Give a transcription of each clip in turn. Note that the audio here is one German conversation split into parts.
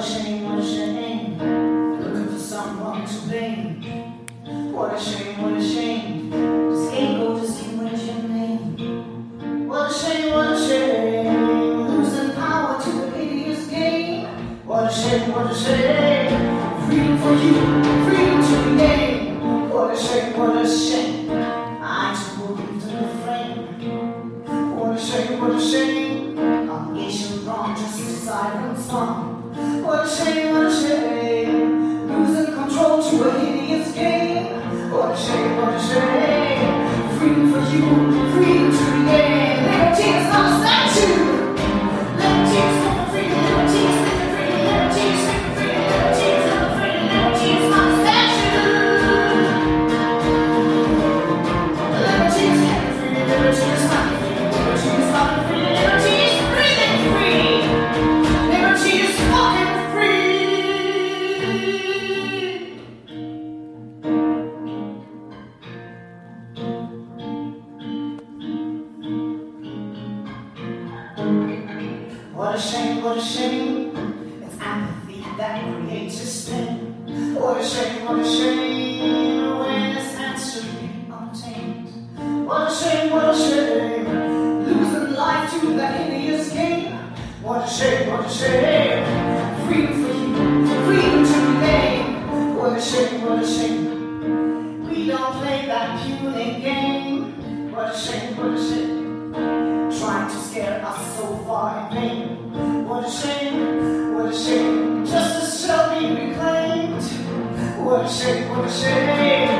What What a shame, what a shame. It's apathy that creates sting. What a shame, what a shame. Awareness to be obtained. What a shame, what a shame. Losing life to the hideous game. What a shame, what a shame. Freedom for you, freedom to regain. What a shame, what a shame. We don't play that puny game. What a shame, what a shame trying to scare us so far in vain. What a shame, what a shame, justice shall be reclaimed. What a shame, what a shame,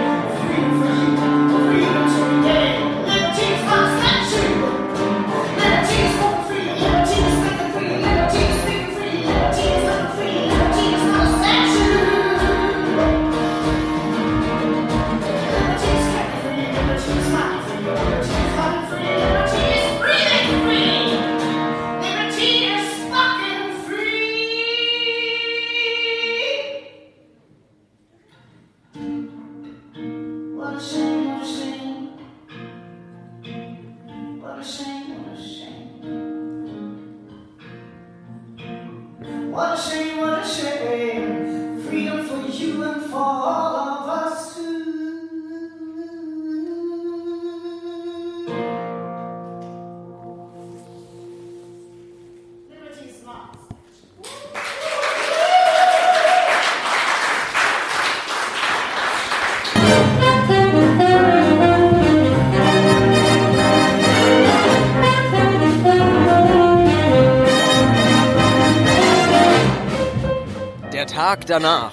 Tag danach.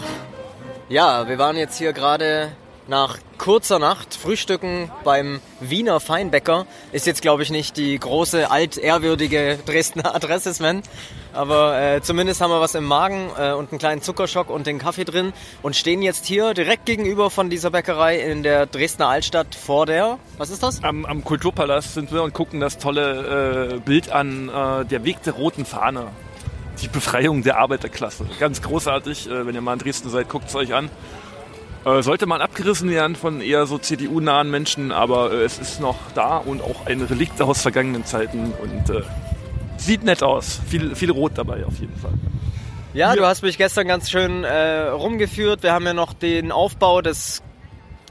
Ja, wir waren jetzt hier gerade nach kurzer Nacht frühstücken beim Wiener Feinbäcker. Ist jetzt, glaube ich, nicht die große, altehrwürdige Dresdner Adresse, Sven. Aber äh, zumindest haben wir was im Magen äh, und einen kleinen Zuckerschock und den Kaffee drin und stehen jetzt hier direkt gegenüber von dieser Bäckerei in der Dresdner Altstadt vor der, was ist das? Am, am Kulturpalast sind wir und gucken das tolle äh, Bild an, äh, der Weg der roten Fahne. Die Befreiung der Arbeiterklasse. Ganz großartig. Äh, wenn ihr mal in Dresden seid, guckt es euch an. Äh, sollte mal abgerissen werden von eher so CDU-nahen Menschen, aber äh, es ist noch da und auch ein Relikt aus vergangenen Zeiten und äh, sieht nett aus. Viel, viel Rot dabei auf jeden Fall. Ja, du hast mich gestern ganz schön äh, rumgeführt. Wir haben ja noch den Aufbau des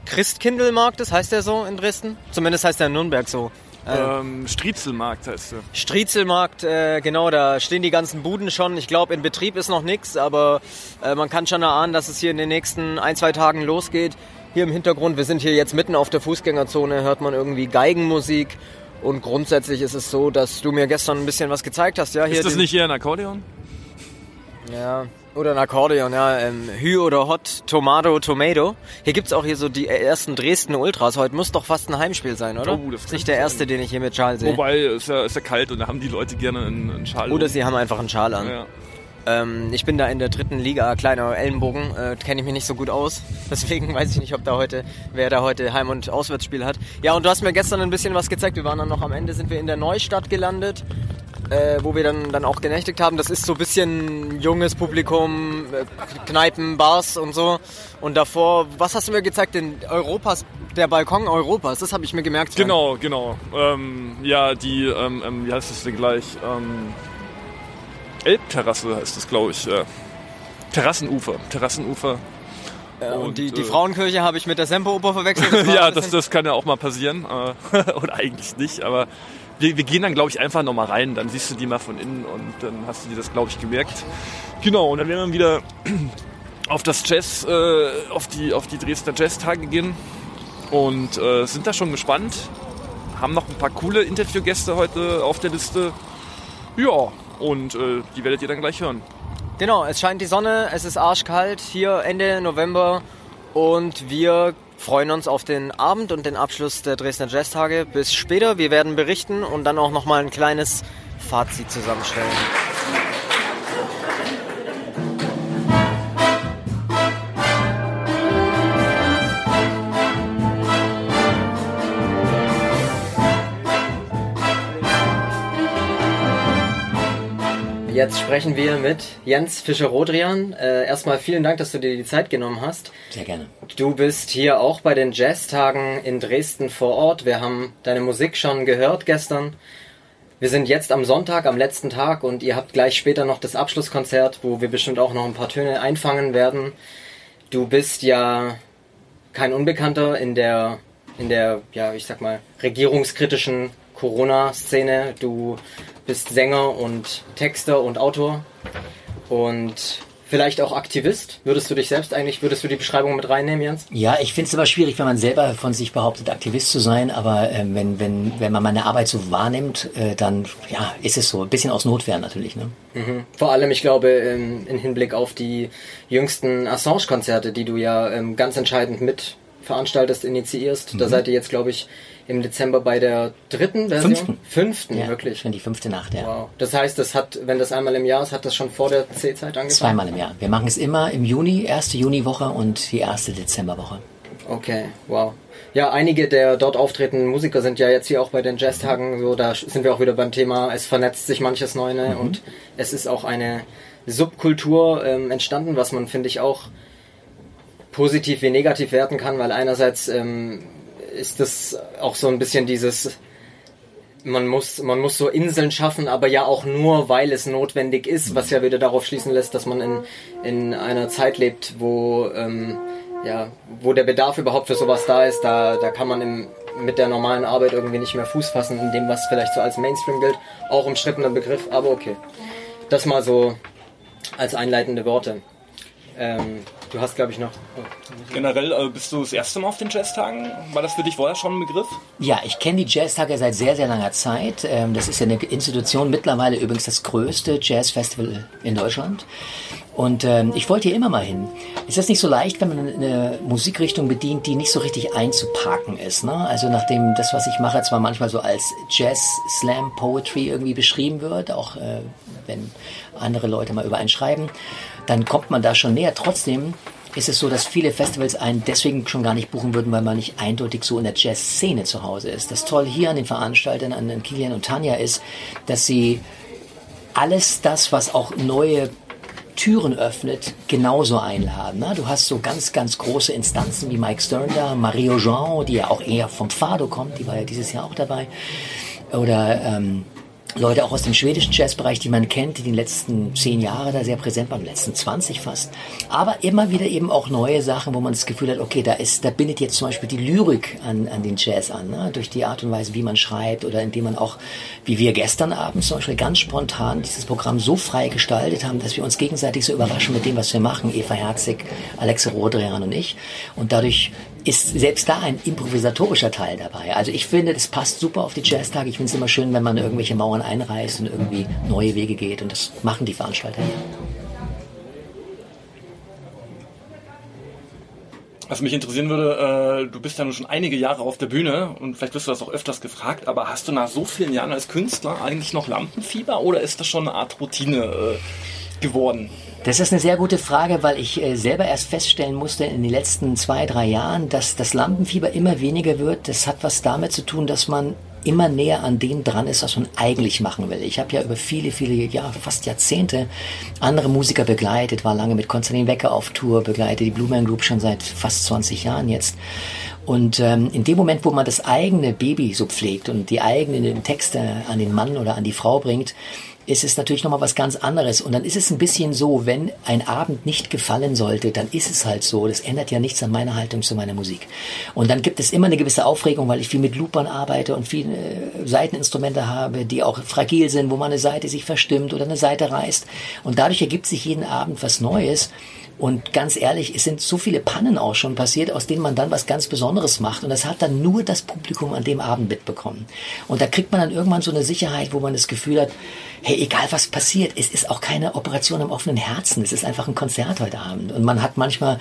Christkindlmarktes, heißt der so in Dresden? Zumindest heißt der in Nürnberg so. Äh, Ähm, Striezelmarkt heißt er. Striezelmarkt, äh, genau, da stehen die ganzen Buden schon. Ich glaube, in Betrieb ist noch nichts, aber äh, man kann schon erahnen, dass es hier in den nächsten ein, zwei Tagen losgeht. Hier im Hintergrund, wir sind hier jetzt mitten auf der Fußgängerzone, hört man irgendwie Geigenmusik. Und grundsätzlich ist es so, dass du mir gestern ein bisschen was gezeigt hast. Ja, hier Ist das nicht eher ein Akkordeon? Ja, oder ein Akkordeon, ja. Ähm, Hü oder Hot, Tomato, Tomato. Hier gibt's auch hier so die ersten Dresden Ultras. Heute muss doch fast ein Heimspiel sein, oder? Oh, das ist nicht der erste, den ich hier mit Schal sehe. Wobei, ist ja, ist ja kalt und da haben die Leute gerne einen, einen Schal. Oder um. sie haben einfach einen Schal an. ja. Ähm, ich bin da in der dritten Liga, kleiner Ellenbogen, äh, kenne ich mich nicht so gut aus. Deswegen weiß ich nicht, ob da heute, wer da heute Heim- und Auswärtsspiel hat. Ja, und du hast mir gestern ein bisschen was gezeigt. Wir waren dann noch am Ende, sind wir in der Neustadt gelandet, äh, wo wir dann, dann auch genächtigt haben. Das ist so ein bisschen junges Publikum, äh, Kneipen, Bars und so. Und davor, was hast du mir gezeigt? Den Europas, der Balkon Europas, das habe ich mir gemerkt. Genau, genau. Ähm, ja, die, ähm, ähm, wie heißt das denn gleich? Ähm, Elbterrasse heißt das, glaube ich. Ja. Terrassenufer. Terrassenufer. Ja, und, Und, die, die äh, Frauenkirche habe ich mit der Semperoper verwechselt. Das ja, das, das kann ja auch mal passieren. Äh, Oder eigentlich nicht, aber wir, wir gehen dann, glaube ich, einfach nochmal rein. Dann siehst du die mal von innen und dann hast du dir das, glaube ich, gemerkt. Genau, und dann werden wir wieder auf das Jazz, äh, auf, die, auf die Dresdner Jazz-Tage gehen und äh, sind da schon gespannt. Haben noch ein paar coole Interviewgäste heute auf der Liste. Ja, und äh, die werdet ihr dann gleich hören. Genau, es scheint die Sonne, es ist arschkalt hier Ende November und wir freuen uns auf den Abend und den Abschluss der Dresdner Jazztage. Bis später, wir werden berichten und dann auch nochmal ein kleines Fazit zusammenstellen. Jetzt sprechen wir mit Jens Fischer-Rodrian. Äh, erstmal vielen Dank, dass du dir die Zeit genommen hast. Sehr gerne. Du bist hier auch bei den Jazztagen in Dresden vor Ort. Wir haben deine Musik schon gehört gestern. Wir sind jetzt am Sonntag, am letzten Tag und ihr habt gleich später noch das Abschlusskonzert, wo wir bestimmt auch noch ein paar Töne einfangen werden. Du bist ja kein Unbekannter in der, in der, ja, ich sag mal, regierungskritischen Corona-Szene. Du bist Sänger und Texter und Autor und vielleicht auch Aktivist. Würdest du dich selbst eigentlich, würdest du die Beschreibung mit reinnehmen, Jens? Ja, ich finde es immer schwierig, wenn man selber von sich behauptet, Aktivist zu sein, aber äh, wenn, wenn, wenn man meine Arbeit so wahrnimmt, äh, dann ja, ist es so. Ein bisschen aus Notwehr natürlich. Ne? Vor allem, ich glaube, ähm, im Hinblick auf die jüngsten Assange-Konzerte, die du ja ähm, ganz entscheidend mit veranstaltest, initiierst. Da seid ihr jetzt, glaube ich, im Dezember bei der dritten Version? Fünften. Fünften, Ja, wirklich. Schon die fünfte Nacht, ja. Wow. Das heißt, das hat, wenn das einmal im Jahr ist, hat das schon vor der C-Zeit angefangen? Zweimal im Jahr. Wir machen es immer im Juni, erste Juniwoche und die erste Dezemberwoche. Okay, wow. Ja, einige der dort auftretenden Musiker sind ja jetzt hier auch bei den Jazztagen so, da sind wir auch wieder beim Thema, es vernetzt sich manches Neue ne? und es ist auch eine Subkultur ähm, entstanden, was man, finde ich, auch positiv wie negativ werten kann, weil einerseits ähm, ist das auch so ein bisschen dieses, man muss, man muss so Inseln schaffen, aber ja auch nur, weil es notwendig ist, was ja wieder darauf schließen lässt, dass man in, in einer Zeit lebt, wo, ähm, ja, wo der Bedarf überhaupt für sowas da ist. Da, da kann man im, mit der normalen Arbeit irgendwie nicht mehr Fuß fassen, in dem, was vielleicht so als Mainstream gilt. Auch umstrittener Begriff, aber okay. Das mal so als einleitende Worte. Ähm, du hast, glaube ich, noch. Oh. Generell äh, bist du das erste Mal auf den Jazztagen? War das für dich vorher schon ein Begriff? Ja, ich kenne die Jazztage seit sehr, sehr langer Zeit. Ähm, Das ist ja eine Institution, mittlerweile übrigens das größte Jazzfestival in Deutschland. Und ähm, ich wollte hier immer mal hin. Ist das nicht so leicht, wenn man eine Musikrichtung bedient, die nicht so richtig einzuparken ist? Ne? Also nachdem das, was ich mache, zwar manchmal so als Jazz, Slam, Poetry irgendwie beschrieben wird, auch äh, wenn andere Leute mal über einen schreiben, dann kommt man da schon näher. Trotzdem ist es so, dass viele Festivals einen deswegen schon gar nicht buchen würden, weil man nicht eindeutig so in der Jazz-Szene zu Hause ist. Das Tolle hier an den Veranstaltern, an Kilian und Tanja ist, dass sie alles das, was auch neue Türen öffnet, genauso einladen. Du hast so ganz, ganz große Instanzen wie Mike Stern da, Mario Jean, die ja auch eher vom Fado kommt, die war ja dieses Jahr auch dabei. Oder ähm, Leute auch aus dem schwedischen Jazzbereich, die man kennt, die die letzten zehn Jahre da sehr präsent waren, letzten 20 fast. Aber immer wieder eben auch neue Sachen, wo man das Gefühl hat, okay, da ist, da bindet jetzt zum Beispiel die Lyrik an, an den Jazz an, ne? durch die Art und Weise, wie man schreibt oder indem man auch, wie wir gestern Abend zum Beispiel ganz spontan dieses Programm so frei gestaltet haben, dass wir uns gegenseitig so überraschen mit dem, was wir machen, Eva Herzig, Alexe Rodrian und ich. Und dadurch ist selbst da ein improvisatorischer Teil dabei. Also ich finde, das passt super auf die Jazztage. Ich finde es immer schön, wenn man irgendwelche Mauern einreißt und irgendwie neue Wege geht. Und das machen die Veranstalter hier. Was mich interessieren würde, äh, du bist ja nun schon einige Jahre auf der Bühne und vielleicht wirst du das auch öfters gefragt, aber hast du nach so vielen Jahren als Künstler eigentlich noch Lampenfieber oder ist das schon eine Art Routine äh, geworden? Das ist eine sehr gute Frage, weil ich äh, selber erst feststellen musste in den letzten zwei, drei Jahren, dass das Lampenfieber immer weniger wird. Das hat was damit zu tun, dass man immer näher an dem dran ist, was man eigentlich machen will. Ich habe ja über viele, viele Jahre, fast Jahrzehnte andere Musiker begleitet, war lange mit Konstantin Wecker auf Tour, begleite die Blue Man Group schon seit fast 20 Jahren jetzt. Und ähm, in dem Moment, wo man das eigene Baby so pflegt und die eigenen Texte an den Mann oder an die Frau bringt, ist es natürlich nochmal was ganz anderes. Und dann ist es ein bisschen so, wenn ein Abend nicht gefallen sollte, dann ist es halt so. Das ändert ja nichts an meiner Haltung zu meiner Musik. Und dann gibt es immer eine gewisse Aufregung, weil ich viel mit Loopern arbeite und viele äh, Seiteninstrumente habe, die auch fragil sind, wo mal eine Seite sich verstimmt oder eine Seite reißt. Und dadurch ergibt sich jeden Abend was Neues. Und ganz ehrlich, es sind so viele Pannen auch schon passiert, aus denen man dann was ganz Besonderes macht. Und das hat dann nur das Publikum an dem Abend mitbekommen. Und da kriegt man dann irgendwann so eine Sicherheit, wo man das Gefühl hat, hey, egal was passiert, es ist auch keine Operation am offenen Herzen. Es ist einfach ein Konzert heute Abend. Und man hat manchmal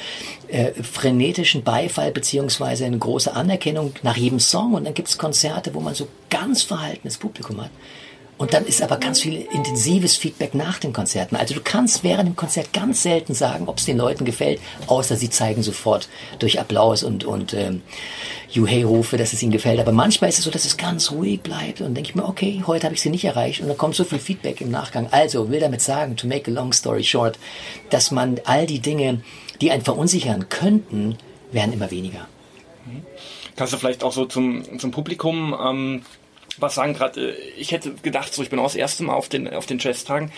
äh, frenetischen Beifall beziehungsweise eine große Anerkennung nach jedem Song. Und dann gibt es Konzerte, wo man so ganz verhaltenes Publikum hat. Und dann ist aber ganz viel intensives Feedback nach den Konzerten. Also du kannst während dem Konzert ganz selten sagen, ob es den Leuten gefällt, außer sie zeigen sofort durch Applaus und, und ähm, Juhei-Rufe, dass es ihnen gefällt. Aber manchmal ist es so, dass es ganz ruhig bleibt und denke ich mir, okay, heute habe ich sie nicht erreicht und dann kommt so viel Feedback im Nachgang. Also will damit sagen, to make a long story short, dass man all die Dinge, die einen verunsichern könnten, werden immer weniger. Kannst du vielleicht auch so zum, zum Publikum ähm, was sagen gerade, äh, ich hätte gedacht, so ich bin auch das erste Mal auf den, auf den Jazz-Tagen,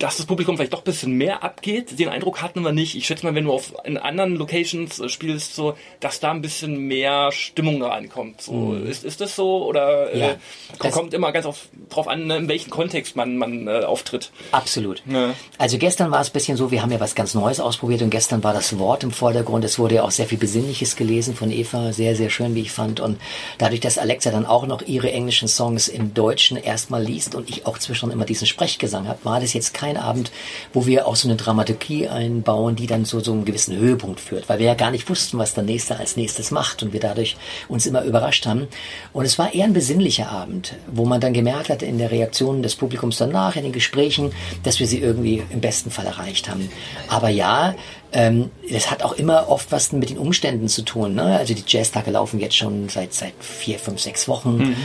dass das Publikum vielleicht doch ein bisschen mehr abgeht. Den Eindruck hatten wir nicht. Ich schätze mal, wenn du auf in anderen Locations äh, spielst, so, dass da ein bisschen mehr Stimmung reinkommt. So, mhm. ist, ist das so? Oder ja, äh, kommt immer ganz auf, drauf an, ne, in welchem Kontext man, man äh, auftritt? Absolut. Ja. Also gestern war es ein bisschen so, wir haben ja was ganz Neues ausprobiert und gestern war das Wort im Vordergrund. Es wurde ja auch sehr viel Besinnliches gelesen von Eva, sehr, sehr schön, wie ich fand. Und dadurch, dass Alexa dann auch noch ihre englischen Songs im Deutschen erstmal liest und ich auch zwischendurch immer diesen Sprechgesang habe, war das jetzt kein ein Abend, wo wir auch so eine Dramaturgie einbauen, die dann so, so einen gewissen Höhepunkt führt, weil wir ja gar nicht wussten, was der Nächste als nächstes macht und wir dadurch uns immer überrascht haben. Und es war eher ein besinnlicher Abend, wo man dann gemerkt hat in der Reaktion des Publikums danach, in den Gesprächen, dass wir sie irgendwie im besten Fall erreicht haben. Aber ja, ähm, das hat auch immer oft was mit den Umständen zu tun. Ne? Also die Jazztage laufen jetzt schon seit seit vier, fünf, sechs Wochen mhm.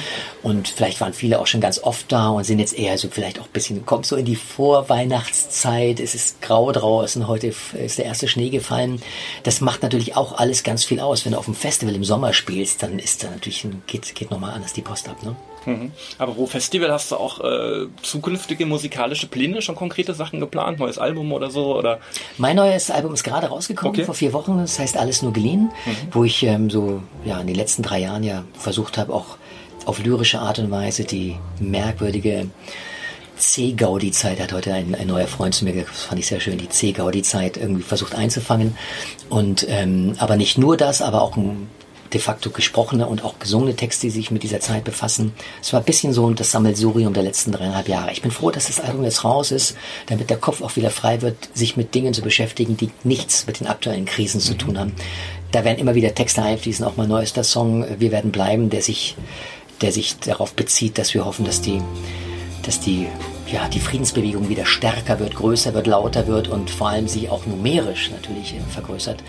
und vielleicht waren viele auch schon ganz oft da und sind jetzt eher so vielleicht auch ein bisschen kommt so in die Vorweihnachtszeit. Es ist grau draußen. Heute ist der erste Schnee gefallen. Das macht natürlich auch alles ganz viel aus. Wenn du auf dem Festival im Sommer spielst, dann ist da natürlich ein, geht geht nochmal anders die Post ab. Ne? Mhm. Aber pro Festival hast du auch äh, zukünftige musikalische Pläne, schon konkrete Sachen geplant, neues Album oder so? Oder? Mein neues Album ist gerade rausgekommen okay. vor vier Wochen. Das heißt Alles nur geliehen, mhm. wo ich ähm, so ja in den letzten drei Jahren ja versucht habe, auch auf lyrische Art und Weise die merkwürdige C-Gaudi-Zeit hat heute ein, ein, neuer Freund zu mir gesagt, das fand ich sehr schön, die C-Gaudi-Zeit irgendwie versucht einzufangen. Und ähm, aber nicht nur das, aber auch ein de facto gesprochene und auch gesungene Texte, die sich mit dieser Zeit befassen. Es war ein bisschen so das Sammelsurium der letzten dreieinhalb Jahre. Ich bin froh, dass das Album jetzt raus ist, damit der Kopf auch wieder frei wird, sich mit Dingen zu beschäftigen, die nichts mit den aktuellen Krisen zu tun haben. Da werden immer wieder Texte einfließen, auch mein neuester Song Wir werden bleiben, der sich, der sich darauf bezieht, dass wir hoffen, dass die, dass die ja, die Friedensbewegung wieder stärker wird, größer wird, lauter wird und vor allem sie auch numerisch natürlich vergrößert.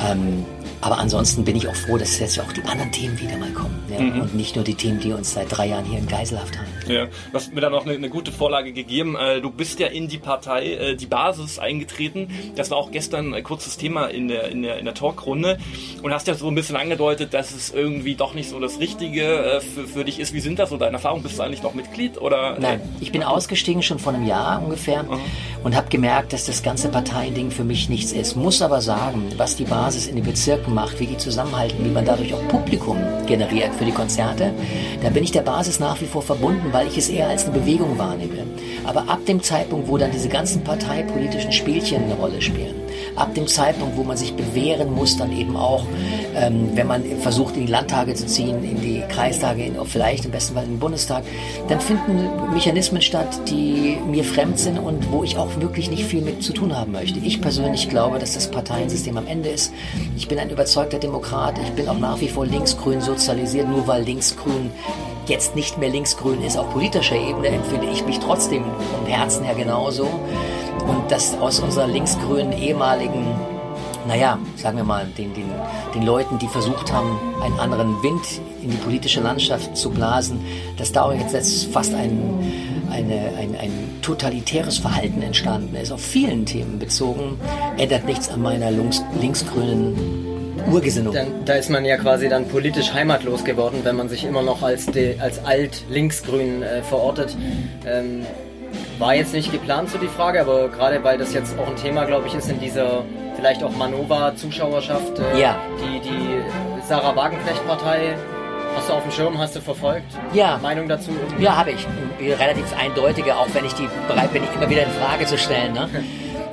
Ähm, aber ansonsten bin ich auch froh, dass jetzt auch die anderen Themen wieder mal kommen. Ja? Mhm. Und nicht nur die Themen, die uns seit drei Jahren hier in Geiselhaft haben. Ja, du hast mir da noch eine, eine gute Vorlage gegeben. Äh, du bist ja in die Partei, äh, die Basis eingetreten. Das war auch gestern ein kurzes Thema in der, in der, in der Talkrunde. Und hast ja so ein bisschen angedeutet, dass es irgendwie doch nicht so das Richtige äh, für, für dich ist. Wie sind das so deine Erfahrungen? Bist du eigentlich noch Mitglied? Oder? Nein, ich bin ausgestiegen schon vor einem Jahr ungefähr mhm. und habe gemerkt, dass das ganze Parteiending für mich nichts ist. Muss aber sagen, was die Basis Basis in den Bezirken macht, wie die zusammenhalten, wie man dadurch auch Publikum generiert für die Konzerte, da bin ich der Basis nach wie vor verbunden, weil ich es eher als eine Bewegung wahrnehme. Aber ab dem Zeitpunkt, wo dann diese ganzen parteipolitischen Spielchen eine Rolle spielen, ab dem Zeitpunkt, wo man sich bewähren muss, dann eben auch, ähm, wenn man versucht, in die Landtage zu ziehen, in die Kreistage, in, vielleicht im besten Fall in den Bundestag, dann finden Mechanismen statt, die mir fremd sind und wo ich auch wirklich nicht viel mit zu tun haben möchte. Ich persönlich glaube, dass das Parteiensystem am Ende ist. Ich bin ein überzeugter Demokrat. Ich bin auch nach wie vor linksgrün sozialisiert, nur weil linksgrün jetzt nicht mehr linksgrün ist auf politischer Ebene, empfinde ich mich trotzdem vom Herzen her genauso. Und das aus unserer linksgrünen ehemaligen, naja, sagen wir mal, den, den, den Leuten, die versucht haben, einen anderen Wind in die politische Landschaft zu blasen, dass da jetzt fast ein, eine, ein, ein totalitäres Verhalten entstanden ist, auf vielen Themen bezogen, ändert nichts an meiner links, linksgrünen Urgesinnung. Dann, da ist man ja quasi dann politisch heimatlos geworden, wenn man sich immer noch als, als alt-linksgrün äh, verortet. Ähm, war jetzt nicht geplant so die Frage, aber gerade weil das jetzt auch ein Thema, glaube ich, ist in dieser vielleicht auch Manova-Zuschauerschaft, äh, Ja. die, die Sarah Wagenknecht-Partei, hast du auf dem Schirm, hast du verfolgt? Ja. Meinung dazu? irgendwie? Ja, habe ich. Eine Relativ eindeutige, auch wenn ich die bereit bin, immer wieder in Frage zu stellen. Ne?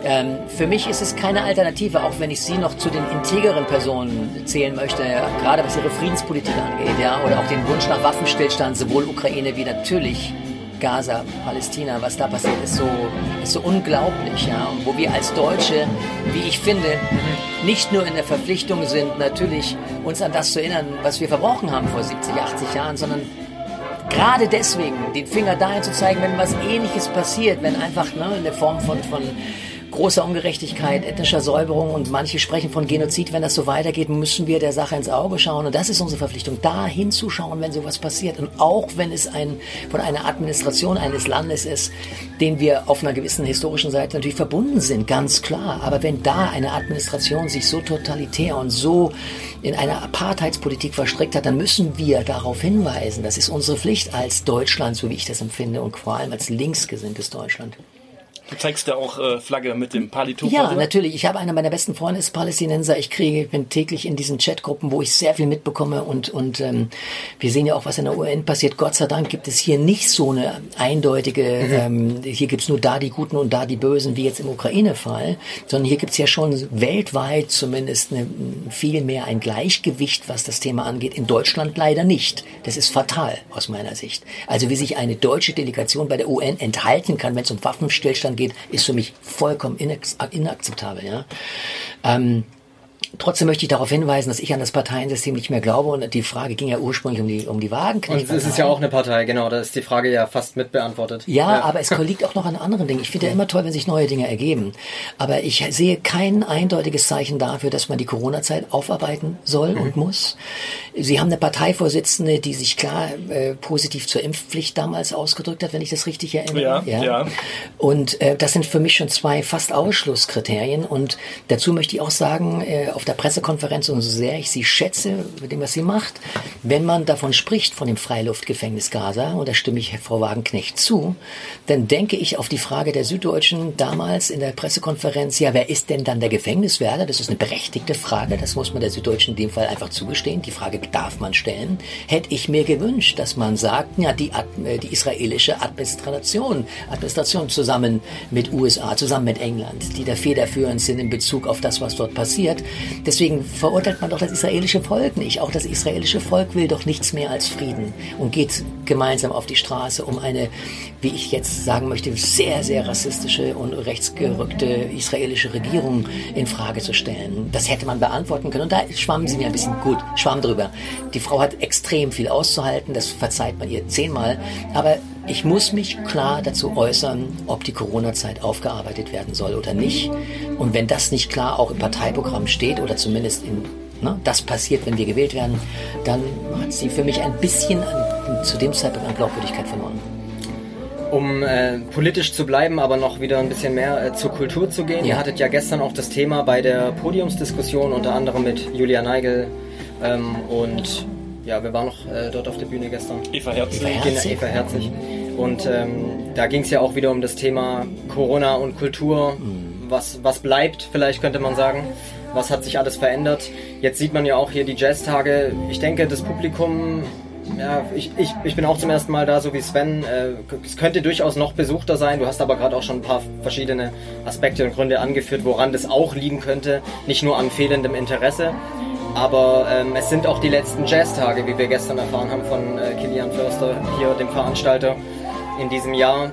Ähm, für mich ist es keine Alternative, auch wenn ich sie noch zu den integeren Personen zählen möchte, gerade was ihre Friedenspolitik angeht, ja, oder auch den Wunsch nach Waffenstillstand, sowohl Ukraine wie natürlich Gaza, Palästina, was da passiert, ist so, ist so unglaublich, ja, und wo wir als Deutsche, wie ich finde, nicht nur in der Verpflichtung sind, natürlich uns an das zu erinnern, was wir verbrochen haben vor 70, 80 Jahren, sondern gerade deswegen den Finger dahin zu zeigen, wenn was ähnliches passiert, wenn einfach ne, in Form von, von großer Ungerechtigkeit, ethnischer Säuberung und manche sprechen von Genozid, wenn das so weitergeht, müssen wir der Sache ins Auge schauen und das ist unsere Verpflichtung, da hinzuschauen, wenn sowas passiert und auch wenn es ein, von einer Administration eines Landes ist, den wir auf einer gewissen historischen Seite natürlich verbunden sind, ganz klar, aber wenn da eine Administration sich so totalitär und so in einer Apartheidspolitik verstrickt hat, dann müssen wir darauf hinweisen. Das ist unsere Pflicht als Deutschland, so wie ich das empfinde, und vor allem als linksgesinntes Deutschland. Du zeigst ja auch äh, Flagge mit dem Palituch. Ja, darüber. natürlich. Ich habe einer meiner besten Freunde ist Palästinenser. Ich kriege, bin täglich in diesen Chatgruppen, wo ich sehr viel mitbekomme und und ähm, wir sehen ja auch, was in der UN passiert. Gott sei Dank gibt es hier nicht so eine eindeutige. Ähm, hier gibt's nur da die Guten und da die Bösen, wie jetzt im Ukraine-Fall, sondern hier gibt's ja schon weltweit zumindest eine, viel mehr ein Gleichgewicht, was das Thema angeht. In Deutschland leider nicht. Das ist fatal aus meiner Sicht. Also wie sich eine deutsche Delegation bei der UN enthalten kann, wenn es um Waffenstillstand geht, ist für mich vollkommen inakzeptabel. Ja? Ähm, Trotzdem möchte ich darauf hinweisen, dass ich an das Parteiensystem nicht mehr glaube und die Frage ging ja ursprünglich um die, um die Wagenknecht. Und es ist ja auch eine Partei, genau, da ist die Frage ja fast mit beantwortet. Ja, aber es liegt auch noch an anderen Dingen. Ich finde ja immer toll, wenn sich neue Dinge ergeben. Aber ich sehe kein eindeutiges Zeichen dafür, dass man die Corona-Zeit aufarbeiten soll und muss. Sie haben eine Parteivorsitzende, die sich klar äh, positiv zur Impfpflicht damals ausgedrückt hat, wenn ich das richtig erinnere. Ja, ja. Und äh, das sind für mich schon zwei fast Ausschlusskriterien. Und dazu möchte ich auch sagen, äh, auf der Pressekonferenz, und so sehr ich sie schätze, mit dem, was sie macht, wenn man davon spricht, von dem Freiluftgefängnis Gaza, und da stimme ich Frau Wagenknecht zu, dann denke ich auf die Frage der Süddeutschen damals in der Pressekonferenz, ja, wer ist denn dann der Gefängniswärter? Das ist eine berechtigte Frage, das muss man der Süddeutschen in dem Fall einfach zugestehen. Die Frage darf man stellen. Hätte ich mir gewünscht, dass man sagt, ja, die, äh, die israelische Administration, Administration zusammen mit USA, zusammen mit England, die da federführend sind in Bezug auf das, was dort passiert. Deswegen verurteilt man doch das israelische Volk nicht. Auch das israelische Volk will doch nichts mehr als Frieden und geht gemeinsam auf die Straße, um eine, wie ich jetzt sagen möchte, sehr, sehr rassistische und rechtsgerückte israelische Regierung in Frage zu stellen. Das hätte man beantworten können. Und da schwammen sie mir ein bisschen gut, schwamm drüber. Die Frau hat extrem viel auszuhalten, das verzeiht man ihr zehnmal. Aber ich muss mich klar dazu äußern, ob die Corona-Zeit aufgearbeitet werden soll oder nicht. Und wenn das nicht klar auch im Parteiprogramm steht oder zumindest in ne, das passiert, wenn wir gewählt werden, dann hat sie für mich ein bisschen an, zu dem Zeitpunkt an Glaubwürdigkeit verloren. Um äh, politisch zu bleiben, aber noch wieder ein bisschen mehr äh, zur Kultur zu gehen. Ja. Ihr hattet ja gestern auch das Thema bei der Podiumsdiskussion, unter anderem mit Julia Neigel ähm, und ja, wir waren noch äh, dort auf der Bühne gestern. Eva Herzig. Eva Genau, Herzig. Eva Herzig. Und ähm, da ging es ja auch wieder um das Thema Corona und Kultur. Was, was bleibt, vielleicht könnte man sagen. Was hat sich alles verändert? Jetzt sieht man ja auch hier die Jazztage. Ich denke, das Publikum, ja, ich, ich, ich bin auch zum ersten Mal da, so wie Sven. Äh, es könnte durchaus noch besuchter sein. Du hast aber gerade auch schon ein paar verschiedene Aspekte und Gründe angeführt, woran das auch liegen könnte. Nicht nur an fehlendem Interesse. Aber ähm, es sind auch die letzten Jazztage, wie wir gestern erfahren haben von äh, Kilian Förster, hier dem Veranstalter in diesem Jahr.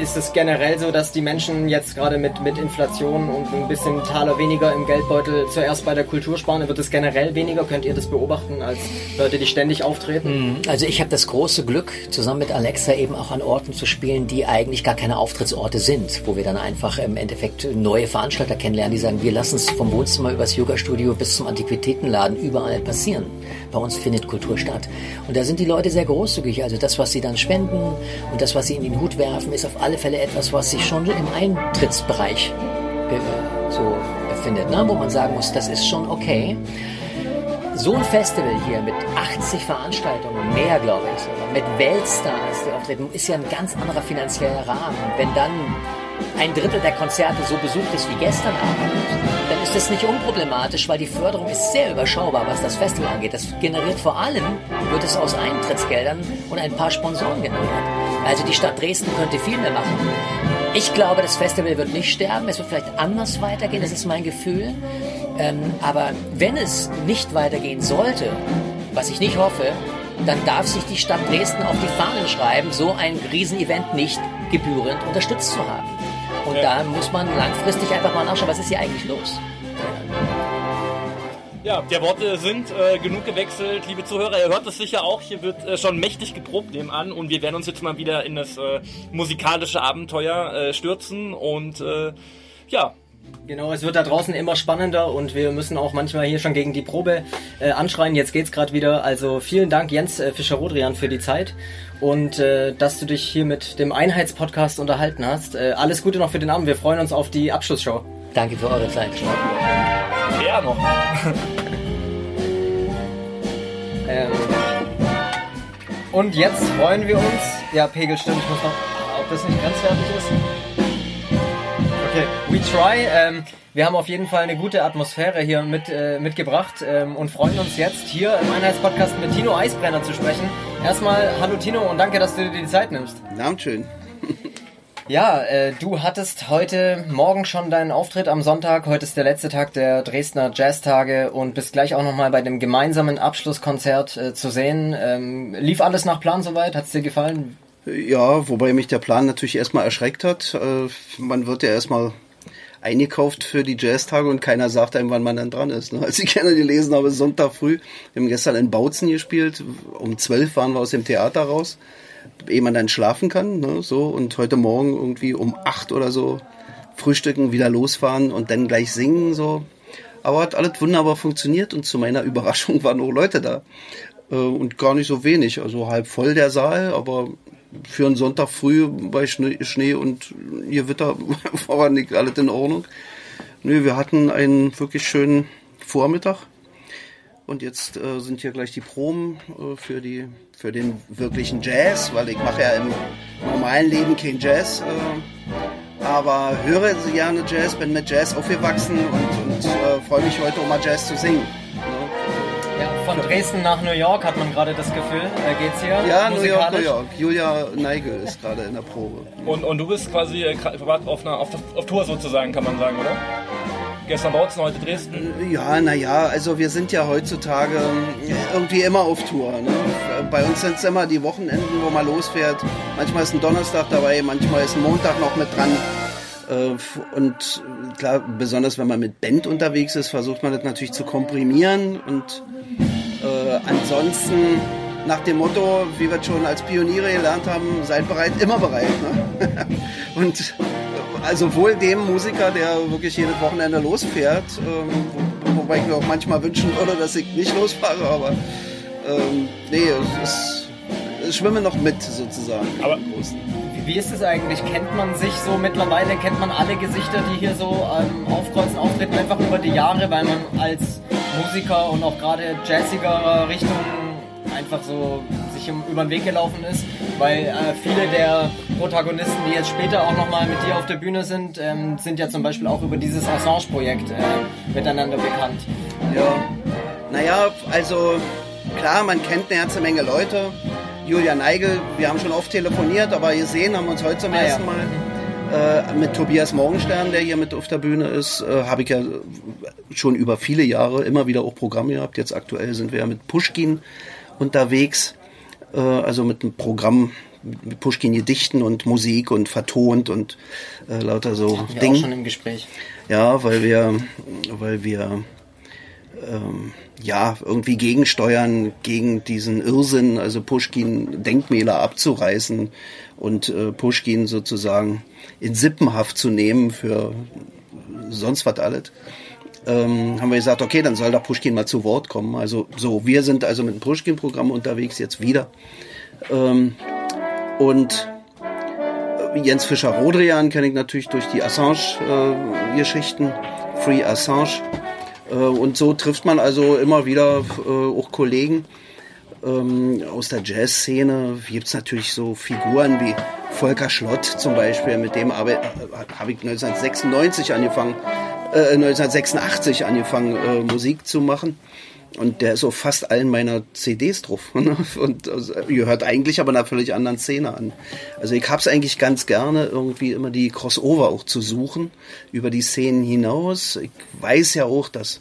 Ist es generell so, dass die Menschen jetzt gerade mit, mit Inflation und ein bisschen Taler weniger im Geldbeutel zuerst bei der Kultur sparen? Wird es generell weniger? Könnt ihr das beobachten als Leute, die ständig auftreten? Also ich habe das große Glück, zusammen mit Alexa eben auch an Orten zu spielen, die eigentlich gar keine Auftrittsorte sind, wo wir dann einfach im Endeffekt neue Veranstalter kennenlernen, die sagen, wir lassen es vom Wohnzimmer übers Yoga-Studio bis zum Antiquitätenladen überall passieren. Bei uns findet Kultur statt. Und da sind die Leute sehr großzügig. Also das, was sie dann spenden und das, was sie in den Hut werfen, ist auf alle Fälle etwas, was sich schon im Eintrittsbereich äh, so stattfindet, ne? wo man sagen muss, das ist schon okay. So ein Festival hier mit 80 Veranstaltungen, mehr glaube ich sogar, mit Weltstars, die auftreten, ist ja ein ganz anderer finanzieller Rahmen. Wenn dann ein Drittel der Konzerte so besucht ist wie gestern Abend, dann ist das nicht unproblematisch, weil die Förderung ist sehr überschaubar, was das Festival angeht. Das generiert vor allem, wird es aus Eintrittsgeldern und ein paar Sponsoren generiert. Also die Stadt Dresden könnte viel mehr machen. Ich glaube, das Festival wird nicht sterben, es wird vielleicht anders weitergehen, das ist mein Gefühl. Ähm, aber wenn es nicht weitergehen sollte, was ich nicht hoffe, dann darf sich die Stadt Dresden auf die Fahnen schreiben, so ein Riesenevent nicht gebührend unterstützt zu haben. Und Ja. da muss man langfristig einfach mal nachschauen, was ist hier eigentlich los? Ja, der Worte sind äh, genug gewechselt. Liebe Zuhörer, ihr hört es sicher auch. Hier wird äh, schon mächtig geprobt nebenan und wir werden uns jetzt mal wieder in das äh, musikalische Abenteuer äh, stürzen und äh, ja, Genau, es wird da draußen immer spannender und wir müssen auch manchmal hier schon gegen die Probe äh, anschreien. Jetzt geht's gerade wieder. Also vielen Dank Jens äh, Fischer-Rodrian für die Zeit und äh, dass du dich hier mit dem Einheitspodcast unterhalten hast. Äh, alles Gute noch für den Abend. Wir freuen uns auf die Abschlussshow. Danke für eure Zeit. wer noch? und jetzt freuen wir uns. Ja, Pegel stimmt. Ich muss noch. Ob das nicht grenzwertig ist? Okay, we try. Ähm, wir haben auf jeden Fall eine gute Atmosphäre hier mit, äh, mitgebracht ähm, und freuen uns jetzt hier im Einheitspodcast mit Tino Eisbrenner zu sprechen. Erstmal, hallo Tino und danke, dass du dir die Zeit nimmst. Abend schön. Ja, äh, du hattest heute Morgen schon deinen Auftritt am Sonntag. Heute ist der letzte Tag der Dresdner Jazztage und bist gleich auch nochmal bei dem gemeinsamen Abschlusskonzert äh, zu sehen. Ähm, lief alles nach Plan soweit? Hat's dir gefallen? Ja, wobei mich der Plan natürlich erstmal erschreckt hat. Äh, Man wird ja erstmal eingekauft für die Jazztage und keiner sagt einem, wann man dann dran ist. ne? Als ich gerne gelesen habe, Sonntag früh, wir haben gestern in Bautzen gespielt, um 12 waren wir aus dem Theater raus, ehe man dann schlafen kann, ne, so, und heute Morgen irgendwie um 8 oder so frühstücken, wieder losfahren und dann gleich singen, so. Aber hat alles wunderbar funktioniert und zu meiner Überraschung waren auch Leute da. Äh, Und gar nicht so wenig, also halb voll der Saal, aber für einen Sonntag früh bei Schnee, Schnee und Gewitter war nicht alles in Ordnung. Nö, wir hatten einen wirklich schönen Vormittag. Und jetzt äh, sind hier gleich die Proben äh, für, die, für den wirklichen Jazz, weil ich mache ja im normalen Leben kein Jazz. Äh, aber höre sehr gerne Jazz, bin mit Jazz aufgewachsen und, und äh, freue mich heute, um mal Jazz zu singen. Ne? Ja, von Dresden nach New York hat man gerade das Gefühl. Äh, geht's hier? Ja, New York? New York. Julia Neigel ist gerade in der Probe. Und, und du bist quasi äh, auf, einer, auf, auf Tour sozusagen, kann man sagen, oder? Gestern Bautzen, heute Dresden. Ja, naja, also wir sind ja heutzutage irgendwie immer auf Tour. Ne? Bei uns sind es immer die Wochenenden, wo man losfährt. Manchmal ist ein Donnerstag dabei, manchmal ist ein Montag noch mit dran. Äh, Und klar, besonders wenn man mit Band unterwegs ist, versucht man das natürlich zu komprimieren. Und äh, ansonsten nach dem Motto, wie wir schon als Pioniere gelernt haben, seid bereit, immer bereit. Ne? Und also wohl dem Musiker, der wirklich jedes Wochenende losfährt, ähm, wo, wobei ich mir auch manchmal wünschen würde, dass ich nicht losfahre, aber ähm, nee, es es schwimme noch mit sozusagen. Aber-. Wie ist es eigentlich? Kennt man sich so mittlerweile? Kennt man alle Gesichter, die hier so ähm, aufkreuzen, auftreten, einfach über die Jahre, weil man als Musiker und auch gerade jazziger Richtung einfach so sich über den Weg gelaufen ist? Weil äh, viele der Protagonisten, die jetzt später auch nochmal mit dir auf der Bühne sind, ähm, sind ja zum Beispiel auch über dieses Assange-Projekt äh, miteinander bekannt. Ja, naja, also klar, man kennt eine ganze Menge Leute. Julia Neigel, wir haben schon oft telefoniert, aber gesehen haben wir uns heute zum Ah, ja. ersten Mal. Äh, mit Tobias Morgenstern, der hier mit auf der Bühne ist, äh, habe ich ja schon über viele Jahre immer wieder auch Programme gehabt. Jetzt aktuell sind wir ja mit Pushkin unterwegs, äh, also mit einem Programm mit Pushkin Gedichten und Musik und vertont und äh, lauter so auch Dinge. schon im Gespräch. Ja, weil wir, weil wir ähm, ja irgendwie gegensteuern gegen diesen Irrsinn, also Pushkin Denkmäler abzureißen und äh, Pushkin sozusagen in Sippenhaft zu nehmen für sonst was alles. Ähm, haben wir gesagt, okay, dann soll da Pushkin mal zu Wort kommen. Also so, wir sind also mit dem Pushkin-Programm unterwegs jetzt wieder. Ähm, und Jens Fischer-Rodrian kenne ich natürlich durch die Assange-Geschichten. Free Assange. Äh, und so trifft man also immer wieder äh, auch Kollegen ähm, aus der Jazzszene. Gibt es natürlich so Figuren wie Volker Schlott zum Beispiel, mit dem habe hab ich 1996 angefangen, äh, 1986 angefangen, äh, Musik zu machen. Und der ist auf fast allen meiner CDs drauf. Ne? Und also, gehört eigentlich aber einer völlig anderen Szene an. Also ich hab's eigentlich ganz gerne, irgendwie immer die Crossover auch zu suchen, über die Szenen hinaus. Ich weiß ja auch, dass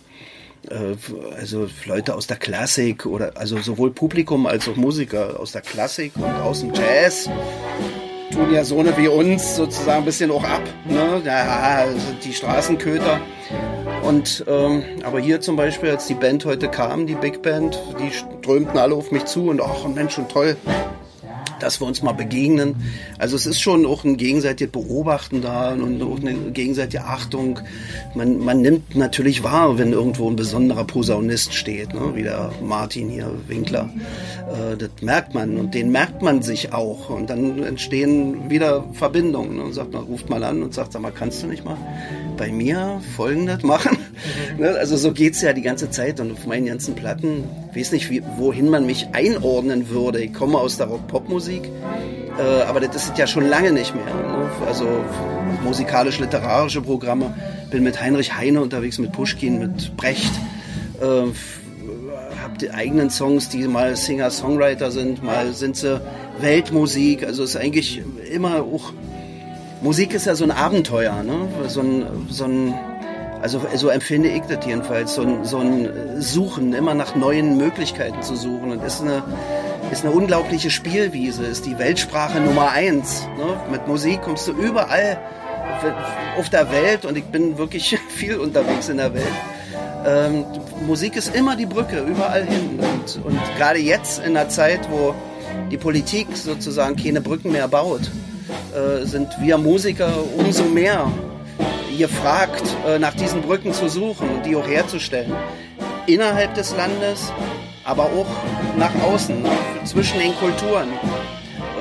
äh, also Leute aus der Klassik oder also sowohl Publikum als auch Musiker aus der Klassik und aus dem Jazz tun ja so eine wie uns sozusagen ein bisschen auch ab. Ne? Ja, also die Straßenköter. Und ähm, aber hier zum Beispiel, als die Band heute kam, die Big Band, die strömten alle auf mich zu und ach Mensch, schon toll, dass wir uns mal begegnen. Also es ist schon auch ein gegenseitiges Beobachten da und auch eine gegenseitige Achtung. Man, man nimmt natürlich wahr, wenn irgendwo ein besonderer Posaunist steht, ne? wie der Martin hier, Winkler. Äh, das merkt man und den merkt man sich auch. Und dann entstehen wieder Verbindungen. Ne? Und sagt man, ruft mal an und sagt, sag mal, kannst du nicht mal bei mir Folgendes machen? Ne? Also so geht's ja die ganze Zeit und auf meinen ganzen Platten, weiß nicht, wie, wohin man mich einordnen würde. Ich komme aus der Rock-Pop-Musik, äh, aber das ist ja schon lange nicht mehr. Ne? Also musikalisch-literarische Programme. Bin mit Heinrich Heine unterwegs, mit Pushkin, mit Brecht. Äh, hab die eigenen Songs, die mal Singer-Songwriter sind, mal sind sie Weltmusik. Also es ist eigentlich immer auch Musik ist ja so ein Abenteuer, ne? so ein, so ein also so empfinde ich das jedenfalls, so ein, so ein Suchen, immer nach neuen Möglichkeiten zu suchen. Und ist eine, ist eine unglaubliche Spielwiese, ist die Weltsprache Nummer eins. Ne? Mit Musik kommst du überall auf der Welt und ich bin wirklich viel unterwegs in der Welt. Ähm, Musik ist immer die Brücke, überall hin. Und, und gerade jetzt in einer Zeit, wo die Politik sozusagen keine Brücken mehr baut, äh, sind wir Musiker umso mehr gefragt, äh, nach diesen Brücken zu suchen und die auch herzustellen. Innerhalb des Landes, aber auch nach außen, zwischen den Kulturen.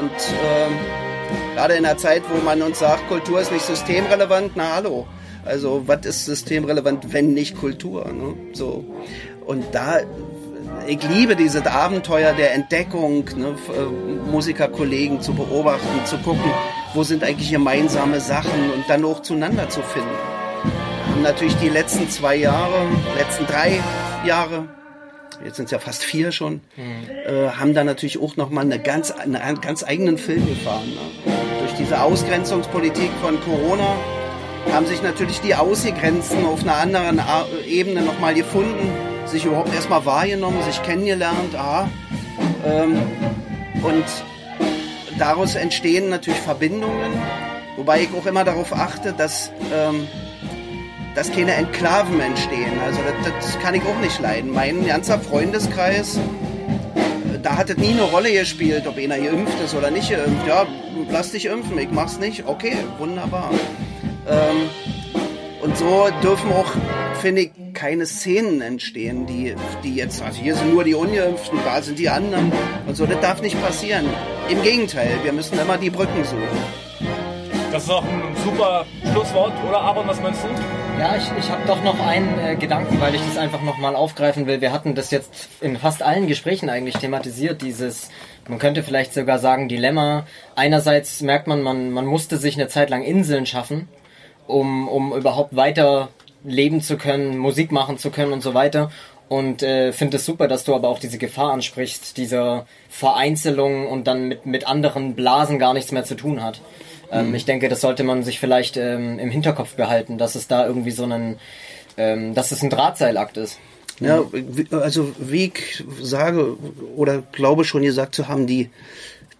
Und äh, gerade in einer Zeit, wo man uns sagt, Kultur ist nicht systemrelevant, na hallo. Also was ist systemrelevant, wenn nicht Kultur? Ne? So. Und da, ich liebe dieses Abenteuer der Entdeckung, ne? Äh, Musikerkollegen zu beobachten, zu gucken, wo sind eigentlich gemeinsame Sachen und dann auch zueinander zu finden. Haben natürlich die letzten zwei Jahre, letzten drei Jahre, jetzt sind es ja fast vier schon, mhm. äh, haben da natürlich auch nochmal eine ganz, einen ganz eigenen Film gefahren. Ne? Durch diese Ausgrenzungspolitik von Corona haben sich natürlich die Ausgrenzen auf einer anderen Ebene nochmal gefunden, sich überhaupt erstmal wahrgenommen, sich kennengelernt, aha, ähm, und daraus entstehen natürlich Verbindungen, wobei ich auch immer darauf achte, dass, ähm, dass keine Enklaven entstehen. Also das, das kann ich auch nicht leiden. Mein ganzer Freundeskreis, äh, da hat es nie eine Rolle gespielt, ob einer geimpft ist oder nicht geimpft. Ja, lass dich impfen, ich mach's nicht. Okay, wunderbar. Ähm, und so dürfen auch, finde ich, keine Szenen entstehen, die, die jetzt, also hier sind nur die Ungeimpften, da sind die anderen und so. Das darf nicht passieren. Im Gegenteil, wir müssen immer die Brücken suchen. Das ist auch ein super Schlusswort, oder Aaron, was meinst du? Ja, ich, ich habe doch noch einen äh, Gedanken, weil ich das einfach nochmal aufgreifen will. Wir hatten das jetzt in fast allen Gesprächen eigentlich thematisiert, dieses, man könnte vielleicht sogar sagen, Dilemma. Einerseits merkt man, man, man musste sich eine Zeit lang Inseln schaffen, um, um überhaupt weiter leben zu können, Musik machen zu können und so weiter. Und äh, finde es super, dass du aber auch diese Gefahr ansprichst, dieser Vereinzelung und dann mit, mit anderen Blasen gar nichts mehr zu tun hat. Ähm, mhm. Ich denke, das sollte man sich vielleicht ähm, im Hinterkopf behalten, dass es da irgendwie so einen, ähm, dass es ein Drahtseilakt ist. Ja, also wie ich sage oder glaube schon gesagt zu haben, die,